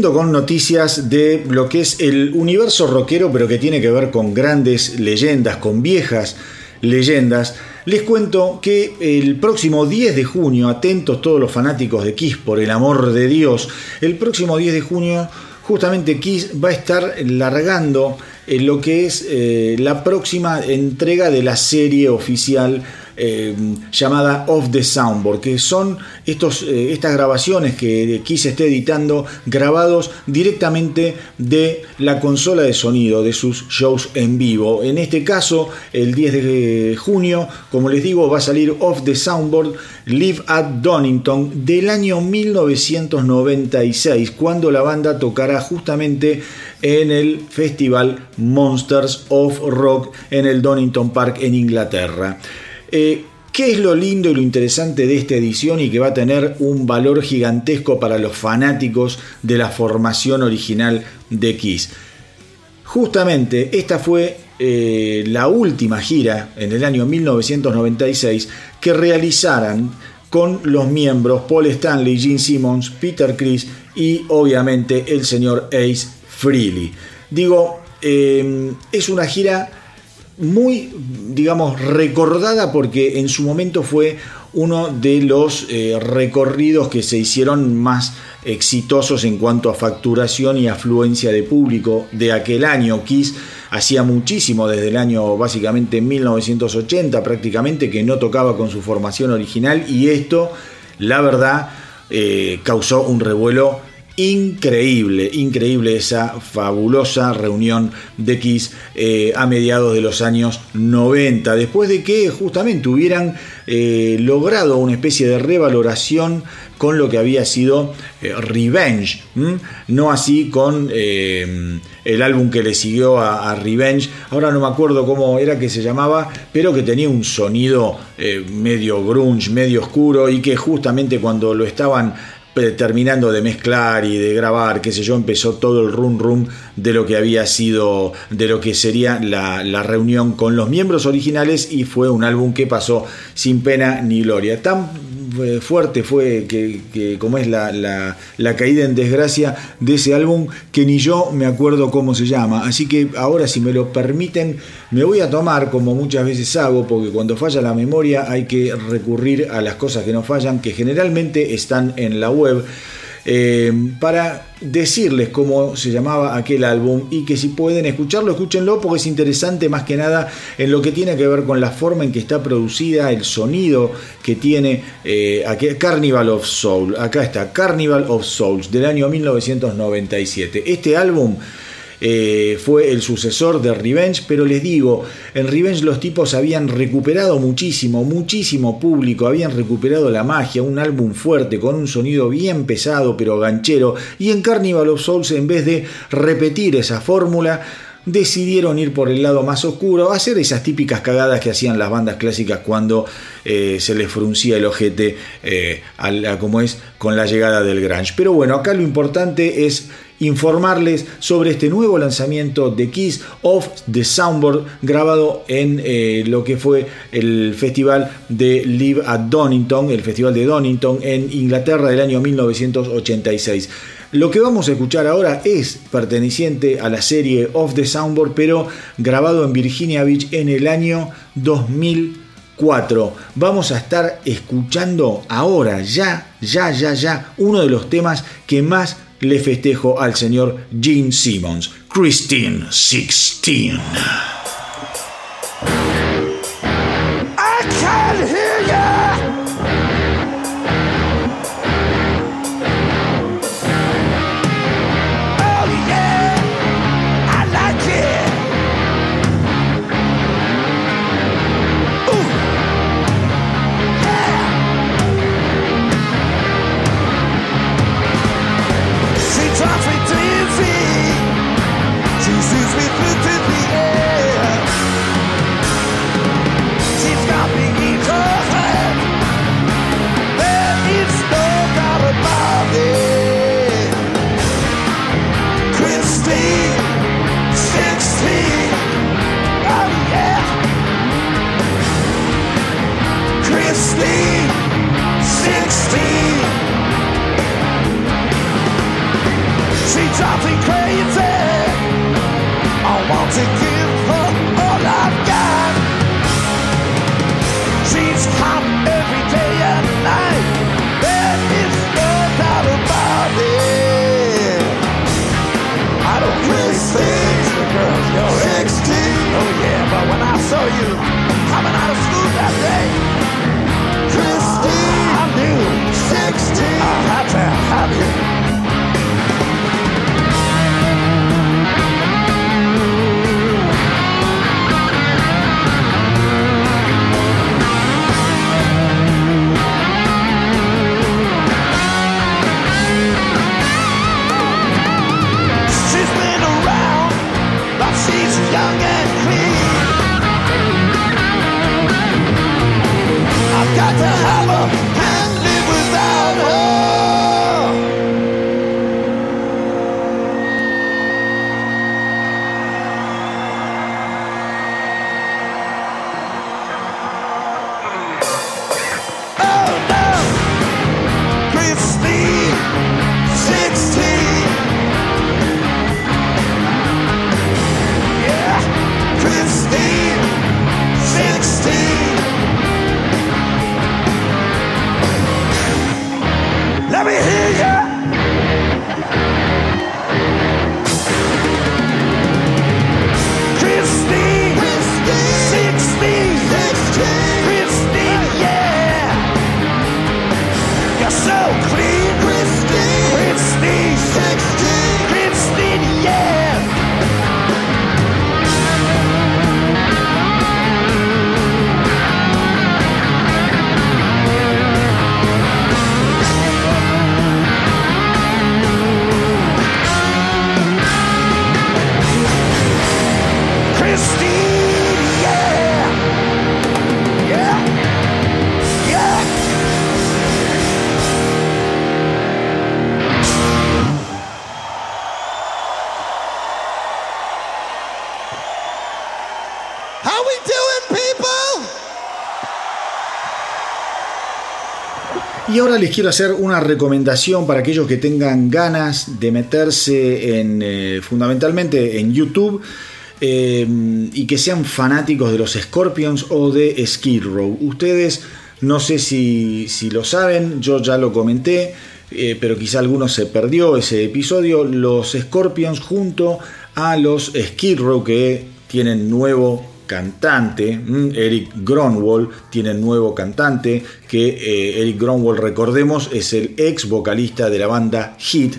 Con noticias de lo que es el universo rockero, pero que tiene que ver con grandes leyendas, con viejas leyendas, les cuento que el próximo 10 de junio, atentos todos los fanáticos de Kiss, por el amor de Dios, el próximo 10 de junio justamente Kiss va a estar largando lo que es eh, la próxima entrega de la serie oficial eh, llamada Off the Soundboard, que son estos, eh, estas grabaciones que Kiss esté editando, grabados directamente de la consola de sonido de sus shows en vivo. En este caso, el 10 de junio, como les digo, va a salir Off the Soundboard Live at Donington del año 1996, cuando la banda tocará justamente en el festival Monsters of Rock en el Donington Park en Inglaterra. Eh, ¿Qué es lo lindo y lo interesante de esta edición y que va a tener un valor gigantesco para los fanáticos de la formación original de Kiss? Justamente esta fue eh, la última gira en el año 1996 que realizaran con los miembros Paul Stanley, Gene Simmons, Peter Chris y obviamente el señor Ace Freely. Digo, eh, es una gira muy, digamos, recordada porque en su momento fue uno de los eh, recorridos que se hicieron más exitosos en cuanto a facturación y afluencia de público de aquel año. Kiss hacía muchísimo desde el año básicamente 1980 prácticamente que no tocaba con su formación original y esto, la verdad, eh, causó un revuelo increíble, increíble esa fabulosa reunión de Kiss eh, a mediados de los años 90, después de que justamente hubieran eh, logrado una especie de revaloración con lo que había sido eh, Revenge, no así con el álbum que le siguió a, Revenge, ahora no me acuerdo cómo era que se llamaba, pero que tenía un sonido medio grunge, medio oscuro y que justamente cuando lo estaban terminando de mezclar y de grabar, qué sé yo, empezó todo el rum rum de lo que había sido, de lo que sería la, la, reunión con los miembros originales y fue un álbum que pasó sin pena ni gloria. Tan fuerte fue que, como es la, la, caída en desgracia de ese álbum que ni yo me acuerdo cómo se llama. Así que ahora si me lo permiten me voy a tomar como muchas veces hago porque cuando falla la memoria hay que recurrir a las cosas que no fallan que generalmente están en la web. Eh, para decirles cómo se llamaba aquel álbum y que si pueden escucharlo, escúchenlo porque es interesante más que nada en lo que tiene que ver con la forma en que está producida, el sonido que tiene eh, Carnival of Soul. Acá está, Carnival of Souls del año 1997. Este álbum eh, fue el sucesor de Revenge, pero les digo, en Revenge los tipos habían recuperado muchísimo, muchísimo público, habían recuperado la magia, un álbum fuerte, con un sonido bien pesado pero ganchero, y en Carnival of Souls en vez de repetir esa fórmula, decidieron ir por el lado más oscuro, hacer esas típicas cagadas que hacían las bandas clásicas cuando eh, se les fruncía el ojete, eh, como es con la llegada del grunge. Pero bueno, acá lo importante es informarles sobre este nuevo lanzamiento de Kiss of the Soundboard grabado en eh, lo que fue el festival de Live at Donington, el festival de Donington en Inglaterra del año 1986. Lo que vamos a escuchar ahora es perteneciente a la serie Of the Soundboard, pero grabado en Virginia Beach en el año 2004. Vamos a estar escuchando ahora, ya, ya, ya, ya, uno de los temas que más le festejo al señor Gene Simmons, Christine 16. How we doing. Y ahora les quiero hacer una recomendación para aquellos que tengan ganas de meterse en, eh, fundamentalmente en YouTube. Eh, y que sean fanáticos de los Scorpions o de Skid Row. Ustedes, no sé si, si lo saben, yo ya lo comenté, eh, pero quizá algunos se perdió ese episodio. Los Scorpions junto a los Skid Row que tienen nuevo cantante, mm, Eric Gronwall, tiene nuevo cantante, que eh, Eric Gronwall, recordemos, es el ex vocalista de la banda Hit.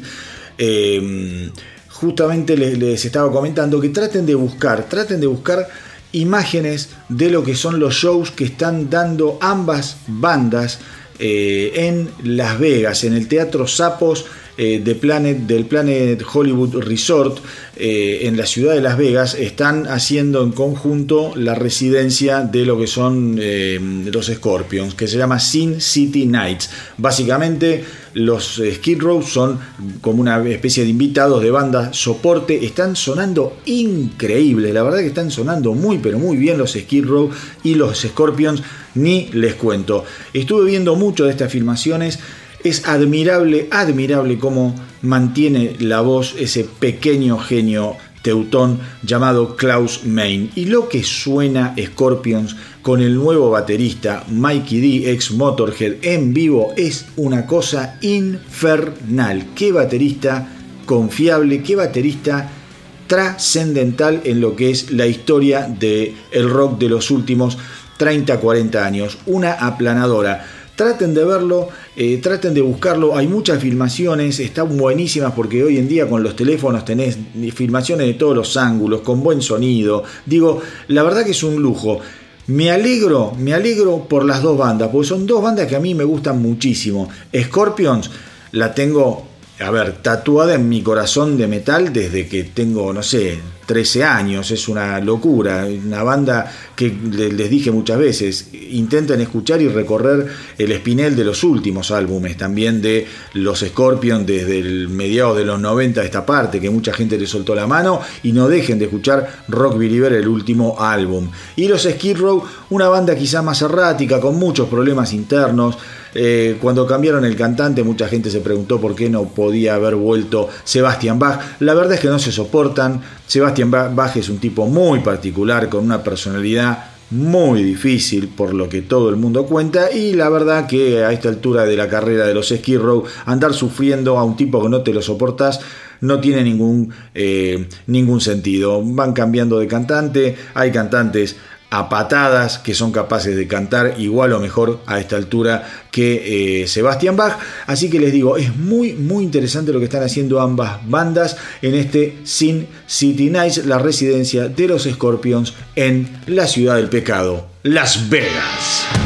Em, justamente les, estaba comentando que traten de buscar, traten de buscar imágenes de lo que son los shows que están dando ambas bandas eh, en Las Vegas, en el Teatro Sapos eh, de Planet, del Planet Hollywood Resort eh, en la ciudad de Las Vegas están haciendo en conjunto la residencia de lo que son eh, los Scorpions, que se llama Sin City Nights. Básicamente los Skid Row son como una especie de invitados de banda soporte, están sonando increíble, la verdad que están sonando muy pero muy bien los Skid Row y los Scorpions, ni les cuento. Estuve viendo mucho de estas filmaciones es admirable, admirable cómo mantiene la voz ese pequeño genio teutón llamado Klaus Main. Y lo que suena Scorpions con el nuevo baterista Mikey D, ex Motorhead, en vivo es una cosa infernal. Qué baterista confiable, qué baterista trascendental en lo que es la historia del el rock de los últimos 30-40 años. Una aplanadora Traten de verlo, eh, traten de buscarlo. Hay muchas filmaciones, están buenísimas porque hoy en día con los teléfonos tenés filmaciones de todos los ángulos, con buen sonido. Digo, la verdad que es un lujo. Me alegro, me alegro por las dos bandas, porque son dos bandas que a mí me gustan muchísimo. Scorpions la tengo, a ver, tatuada en mi corazón de metal desde que tengo, no sé, 13 años, es una locura, una banda que les dije muchas veces, intenten escuchar y recorrer el espinel de los últimos álbumes, también de los Scorpions desde el mediados de los 90 esta parte, que mucha gente le soltó la mano, y no dejen de escuchar Rock Believer, el último álbum. Y los Skid Row, una banda quizá más errática, con muchos problemas internos, eh, cuando cambiaron el cantante, mucha gente se preguntó por qué no podía haber vuelto Sebastian Bach. La verdad es que no se soportan. Sebastian Bach es un tipo muy particular, con una personalidad muy difícil por lo que todo el mundo cuenta y la verdad que a esta altura de la carrera de los Skid Row andar sufriendo a un tipo que no te lo soportas no tiene ningún, eh, ningún sentido. Van cambiando de cantante, hay cantantes a patadas que son capaces de cantar igual o mejor a esta altura que eh, Sebastian Bach. Así que les digo, es muy muy interesante lo que están haciendo ambas bandas en este Sin City Nights, la residencia de los Scorpions en la ciudad del pecado, Las Vegas.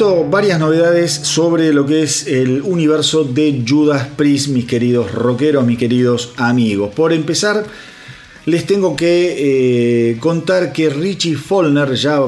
Varias novedades sobre lo que es el universo de Judas Priest, mis queridos rockeros, mis queridos amigos. Por empezar, les tengo que eh, contar que Richie Follner, ya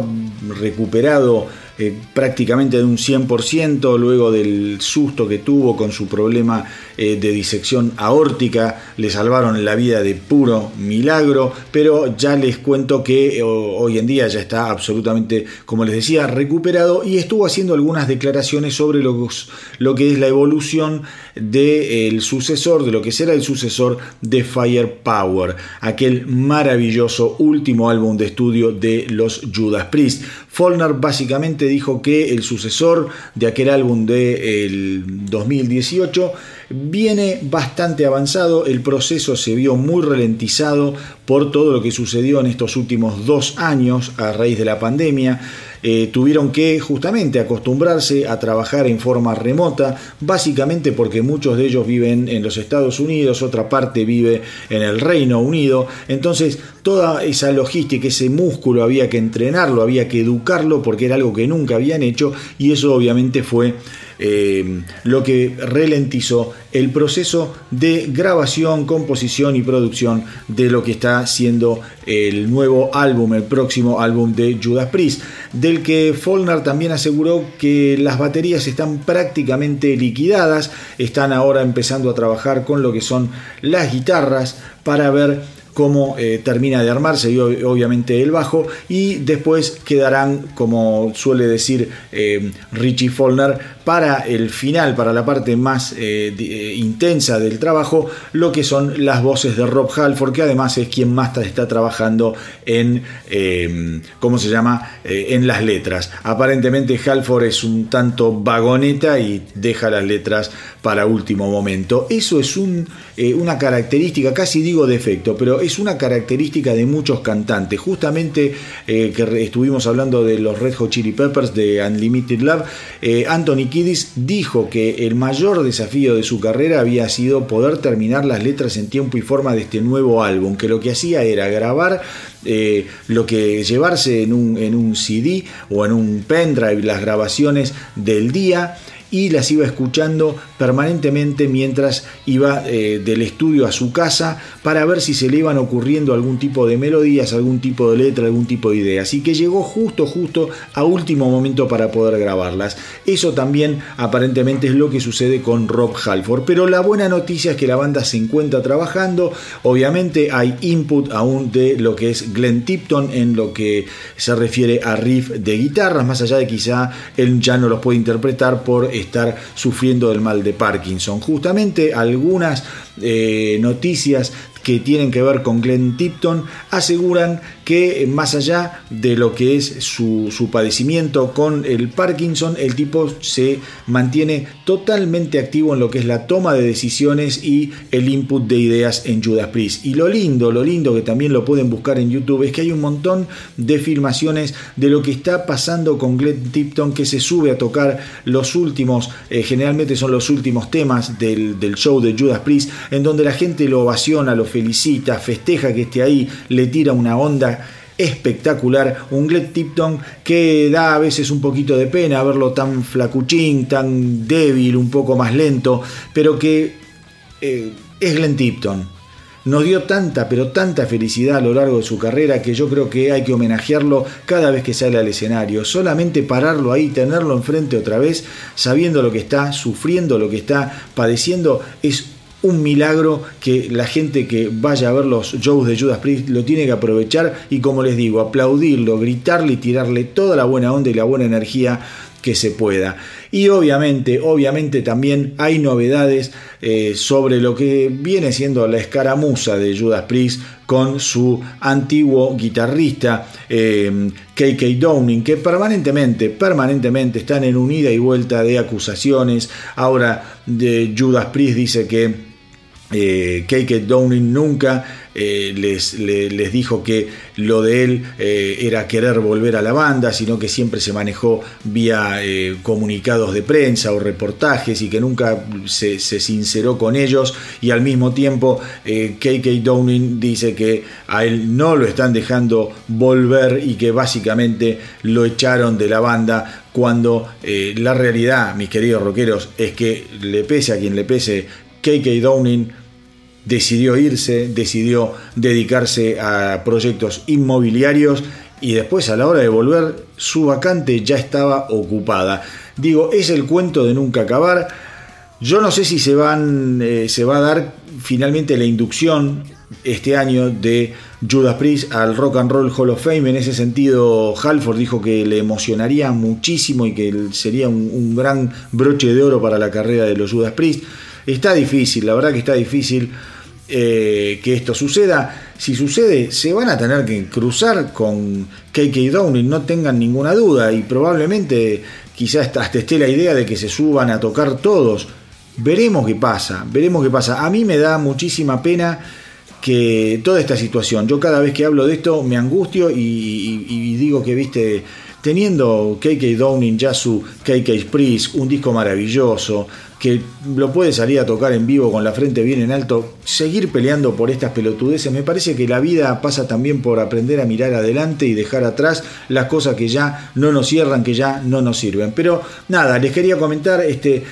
recuperado eh, prácticamente de un 100% luego del susto que tuvo con su problema eh, de disección aórtica, le salvaron la vida de puro milagro, pero ya les cuento que eh, hoy en día ya está absolutamente, como les decía, recuperado y estuvo haciendo algunas declaraciones sobre lo, que es la evolución del sucesor, de lo que será el sucesor de Firepower, aquel maravilloso último álbum de estudio de los Judas Priest. Follner básicamente dijo que el sucesor de aquel álbum del 2018 viene bastante avanzado, el proceso se vio muy ralentizado por todo lo que sucedió en estos últimos dos años a raíz de la pandemia. Eh, tuvieron que justamente acostumbrarse a trabajar en forma remota, básicamente porque muchos de ellos viven en los Estados Unidos, otra parte vive en el Reino Unido, entonces toda esa logística, ese músculo había que entrenarlo, había que educarlo porque era algo que nunca habían hecho y eso obviamente fue eh, lo que ralentizó el proceso de grabación, composición y producción de lo que está siendo el nuevo álbum, el próximo álbum de Judas Priest, del que Follner también aseguró que las baterías están prácticamente liquidadas, están ahora empezando a trabajar con lo que son las guitarras para ver cómo eh, termina de armarse y obviamente el bajo y después quedarán como suele decir eh, Richie Follner para el final para la parte más eh, intensa del trabajo lo que son las voces de Rob Halford que además es quien más está trabajando en cómo se llama en las letras. Aparentemente Halford es un tanto vagoneta y deja las letras para último momento. Eso es un, una característica casi digo defecto pero es una característica de muchos cantantes. Justamente eh, que estuvimos hablando de los Red Hot Chili Peppers de Unlimited Love, eh, Anthony Kiddis dijo que el mayor desafío de su carrera había sido poder terminar las letras en tiempo y forma de este nuevo álbum, que lo que hacía era grabar eh, lo que llevarse en un, en un CD o en un pendrive las grabaciones del día y las iba escuchando permanentemente mientras iba eh, del estudio a su casa para ver si se le iban ocurriendo algún tipo de melodías, algún tipo de letra, algún tipo de idea. Así que llegó justo, justo a último momento para poder grabarlas. Eso también aparentemente es lo que sucede con Rob Halford. Pero la buena noticia es que la banda se encuentra trabajando. Obviamente hay input aún de lo que es Glenn Tipton en lo que se refiere a riff de guitarras, más allá de quizá él ya no los puede interpretar por estar sufriendo del mal de Parkinson. Justamente algunas eh, noticias que tienen que ver con Glenn Tipton aseguran que más allá de lo que es su, padecimiento con el Parkinson, el tipo se mantiene totalmente activo en lo que es la toma de decisiones y el input de ideas en Judas Priest. Y lo lindo, lo lindo que también lo pueden buscar en YouTube es que hay un montón de filmaciones de lo que está pasando con Glenn Tipton que se sube a tocar los últimos, eh, generalmente son los últimos temas del, del show de Judas Priest, en donde la gente lo ovaciona, lo felicita, festeja que esté ahí, le tira una onda espectacular, un Glenn Tipton que da a veces un poquito de pena verlo tan flacuchín, tan débil, un poco más lento, pero que eh, es Glenn Tipton. Nos dio tanta, pero tanta felicidad a lo largo de su carrera que yo creo que hay que homenajearlo cada vez que sale al escenario. Solamente pararlo ahí, tenerlo enfrente otra vez, sabiendo lo que está, sufriendo lo que está padeciendo, es un milagro que la gente que vaya a ver los shows de Judas Priest lo tiene que aprovechar y como les digo, aplaudirlo, gritarle y tirarle toda la buena onda y la buena energía que se pueda. Y obviamente, obviamente también hay novedades eh, sobre lo que viene siendo la escaramuza de Judas Priest con su antiguo guitarrista KK eh, Downing, que permanentemente, permanentemente están en unida y vuelta de acusaciones. Ahora de Judas Priest dice que eh, Downing nunca eh, les, le- les dijo que lo de él eh, era querer volver a la banda, sino que siempre se manejó vía eh, comunicados de prensa o reportajes y que nunca se, se sinceró con ellos. Y al mismo tiempo KK Downing dice que a él no lo están dejando volver y que básicamente lo echaron de la banda cuando la realidad, mis queridos rockeros, es que le pese a quien le pese, KK Downing decidió irse, decidió dedicarse a proyectos inmobiliarios y después a la hora de volver su vacante ya estaba ocupada. Digo, es el cuento de nunca acabar. Yo no sé si se, van, eh, se va a dar finalmente la inducción este año de Judas Priest al Rock and Roll Hall of Fame. En ese sentido, Halford dijo que le emocionaría muchísimo y que sería un, un gran broche de oro para la carrera de los Judas Priest. Está difícil, la verdad que está difícil eh, que esto suceda. Si sucede, se van a tener que cruzar con KK Downing, no tengan ninguna duda, y probablemente quizás hasta esté la idea de que se suban a tocar todos. Veremos qué pasa, veremos qué pasa. A mí me da muchísima pena que toda esta situación, yo cada vez que hablo de esto me angustio y, digo que, viste, teniendo KK Downing ya su KK Priest, un disco maravilloso, que lo puede salir a tocar en vivo con la frente bien en alto, seguir peleando por estas pelotudeces, me parece que la vida pasa también por aprender a mirar adelante y dejar atrás las cosas que ya no nos cierran, que ya no nos sirven. Pero nada, les quería comentar este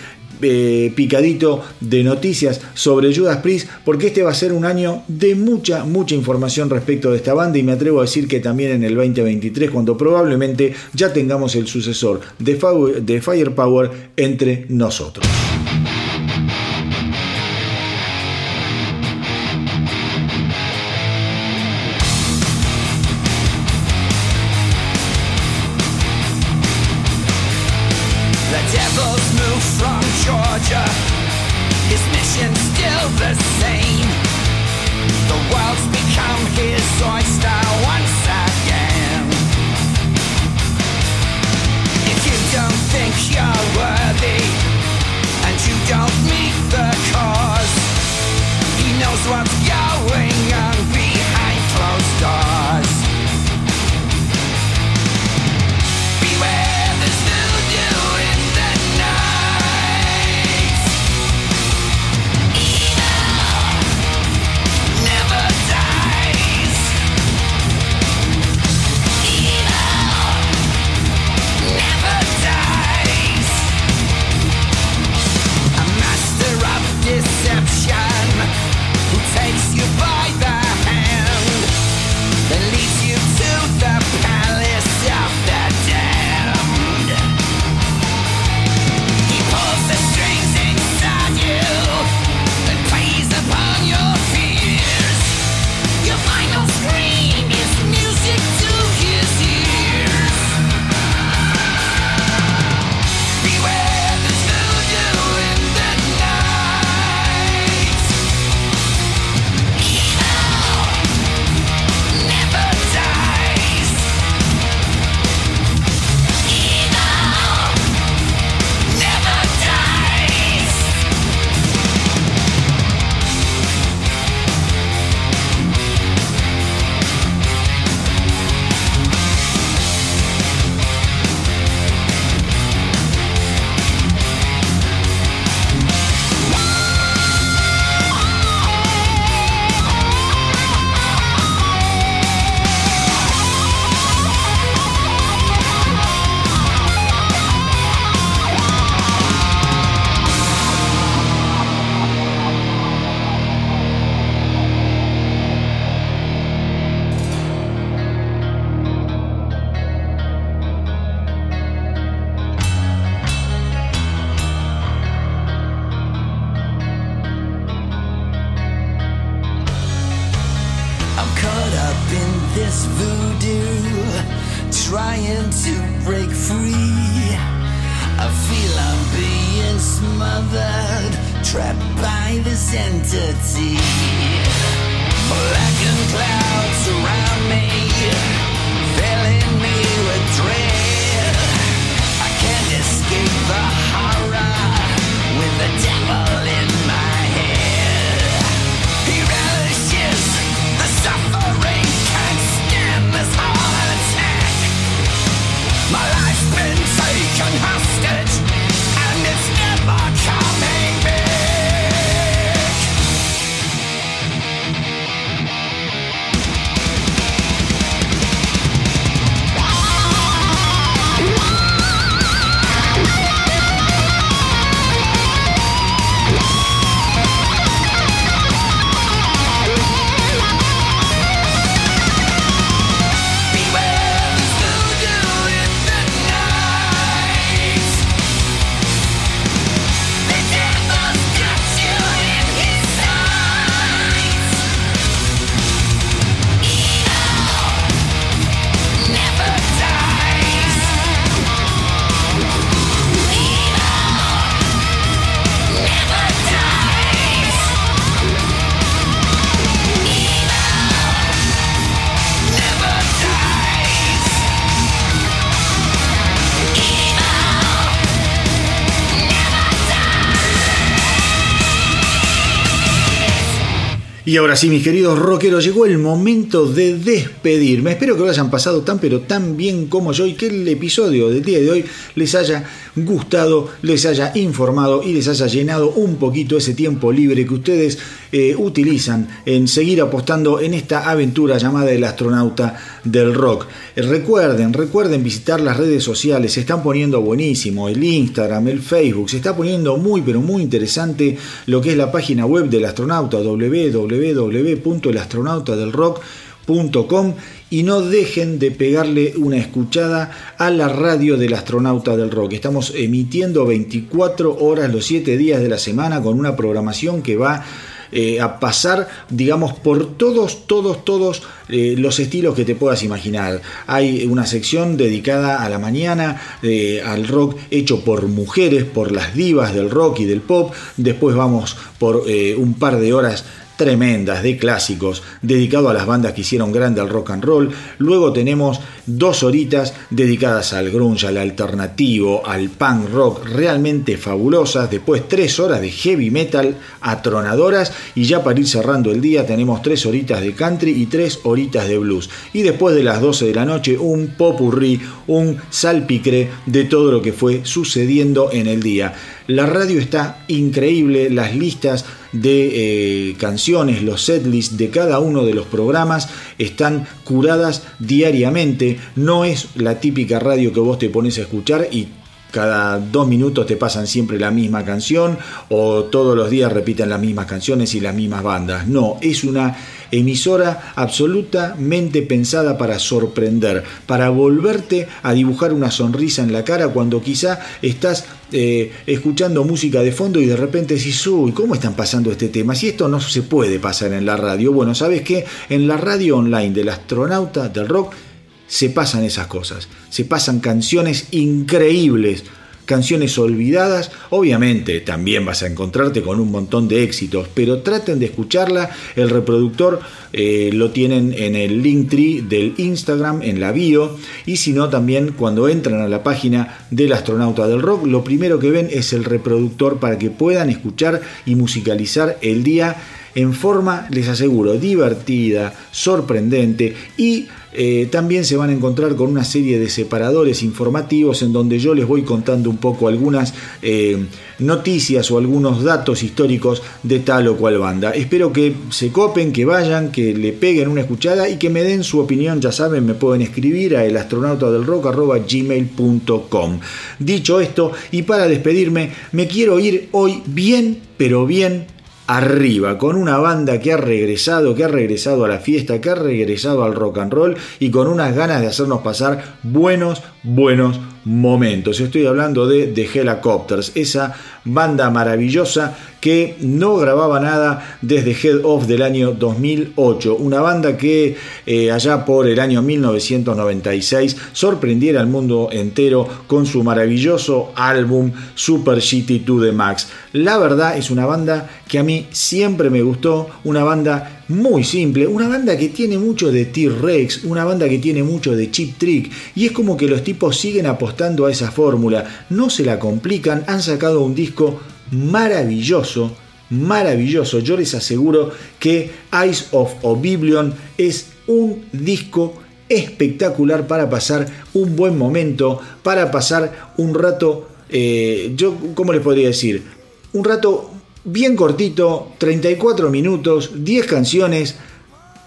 eh, picadito de noticias sobre Judas Priest, porque este va a ser un año de mucha, mucha información respecto de esta banda y me atrevo a decir que también en el 2023, cuando probablemente ya tengamos el sucesor de, de Firepower entre nosotros. Y ahora sí, mis queridos rockeros, llegó el momento de despedirme. Espero que lo hayan pasado tan pero tan bien como yo y que el episodio del día de hoy les haya gustado, les haya informado y les haya llenado un poquito ese tiempo libre que ustedes eh, utilizan en seguir apostando en esta aventura llamada El astronauta del rock. Eh, recuerden, recuerden visitar las redes sociales, se están poniendo buenísimo el Instagram, el Facebook, se está poniendo muy pero muy interesante lo que es la página web del astronauta www.elastronautadelrock.com y no dejen de pegarle una escuchada a la radio del astronauta del rock. Estamos emitiendo 24 horas los 7 días de la semana con una programación que va eh, a pasar, digamos, por todos, todos, todos eh, los estilos que te puedas imaginar. Hay una sección dedicada a la mañana, eh, al rock hecho por mujeres, por las divas del rock y del pop. Después vamos por un par de horas tremendas de clásicos dedicado a las bandas que hicieron grande al rock and roll. Luego tenemos dos horitas dedicadas al grunge, al alternativo, al punk rock, realmente fabulosas. Después tres horas de heavy metal atronadoras y ya para ir cerrando el día tenemos tres horitas de country y tres horitas de blues. Y después de las 12 de la noche un popurrí, un salpicre de todo lo que fue sucediendo en el día. La radio está increíble, las listas de eh, canciones, los setlists de cada uno de los programas están curadas diariamente. No es la típica radio que vos te pones a escuchar y cada dos minutos te pasan siempre la misma canción o todos los días repiten las mismas canciones y las mismas bandas. No, es una emisora absolutamente pensada para sorprender, para volverte a dibujar una sonrisa en la cara cuando quizá estás eh, escuchando música de fondo y de repente decís, uy, ¿cómo están pasando este tema? Si esto no se puede pasar en la radio. Bueno, ¿sabes qué? En la radio online del astronauta del rock se pasan esas cosas, se pasan canciones increíbles, canciones olvidadas, obviamente también vas a encontrarte con un montón de éxitos, pero traten de escucharla, el reproductor eh, lo tienen en el link tree del Instagram, en la bio, y si no también cuando entran a la página del astronauta del rock, lo primero que ven es el reproductor para que puedan escuchar y musicalizar el día en forma, les aseguro, divertida, sorprendente y eh, también se van a encontrar con una serie de separadores informativos en donde yo les voy contando un poco algunas eh, noticias o algunos datos históricos de tal o cual banda. Espero que se copen, que vayan, que le peguen una escuchada y que me den su opinión. Ya saben, me pueden escribir a elastronautadelrock.gmail.com. Dicho esto, y para despedirme, me quiero ir hoy bien, pero bien arriba, con una banda que ha regresado, que ha regresado a la fiesta, que ha regresado al rock and roll y con unas ganas de hacernos pasar buenos, buenos momentos. Estoy hablando de The Helicopters, esa banda maravillosa que no grababa nada desde Head Off del año 2008, una banda que eh, allá por el año 1996 sorprendiera al mundo entero con su maravilloso álbum Super GT to the Max. La verdad es una banda que a mí siempre me gustó, una banda muy simple, una banda que tiene mucho de T-Rex, una banda que tiene mucho de Chip Trick, y es como que los tipos siguen apostando a esa fórmula, no se la complican, han sacado un disco maravilloso, maravilloso, yo les aseguro que Eyes of Oblivion es un disco espectacular para pasar un buen momento, para pasar un rato, eh, yo, ¿cómo les podría decir? Un rato bien cortito, 34 minutos, 10 canciones,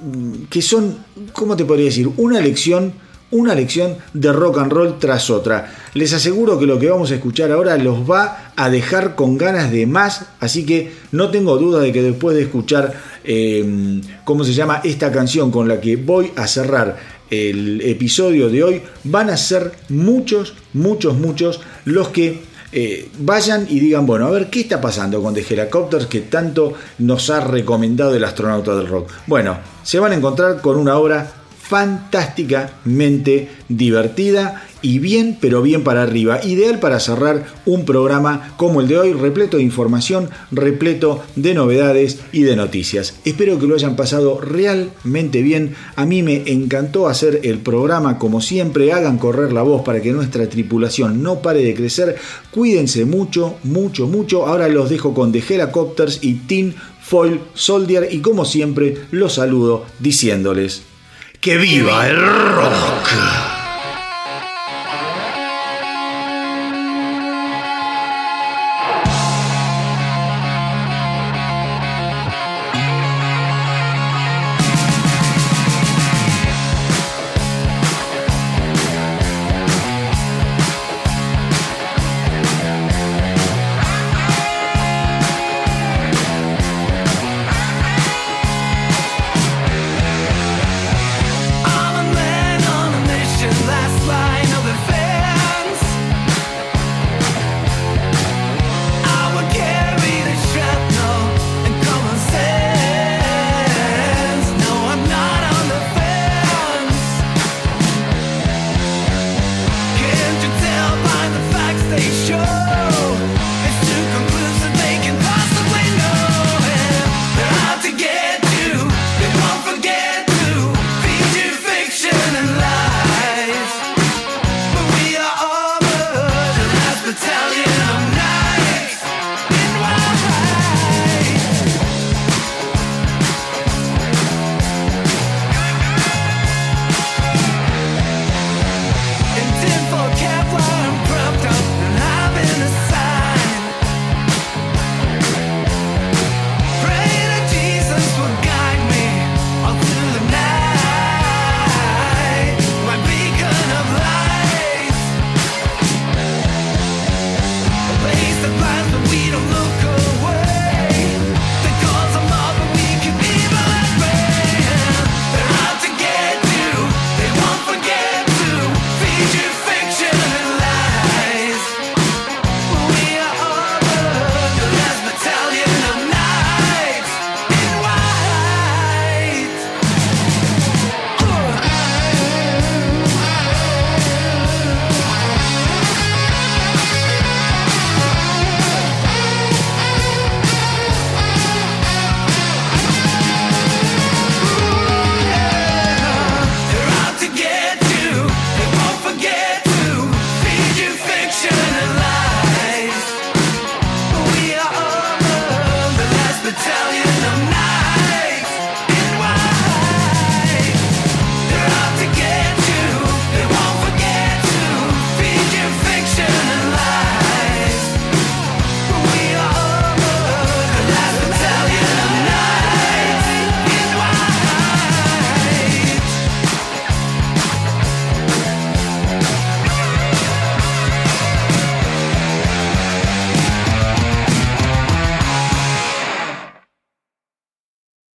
mm, que son, ¿cómo te podría decir? Una lección, una lección de rock and roll tras otra. Les aseguro que lo que vamos a escuchar ahora los va a dejar con ganas de más, así que no tengo duda de que después de escuchar, em, ¿cómo se llama? Esta canción con la que voy a cerrar el episodio de hoy, van a ser muchos, muchos, muchos los que eh, vayan y digan, bueno, a ver qué está pasando con The Helicopters que tanto nos ha recomendado el astronauta del rock. Bueno, se van a encontrar con una obra fantásticamente divertida y bien, pero bien para arriba. Ideal para cerrar un programa como el de hoy, repleto de información, repleto de novedades y de noticias. Espero que lo hayan pasado realmente bien. A mí me encantó hacer el programa como siempre. Hagan correr la voz para que nuestra tripulación no pare de crecer. Cuídense mucho, mucho, mucho. Ahora los dejo con The Helicopters y Team Foil, Soldier y como siempre los saludo diciéndoles que viva el rock.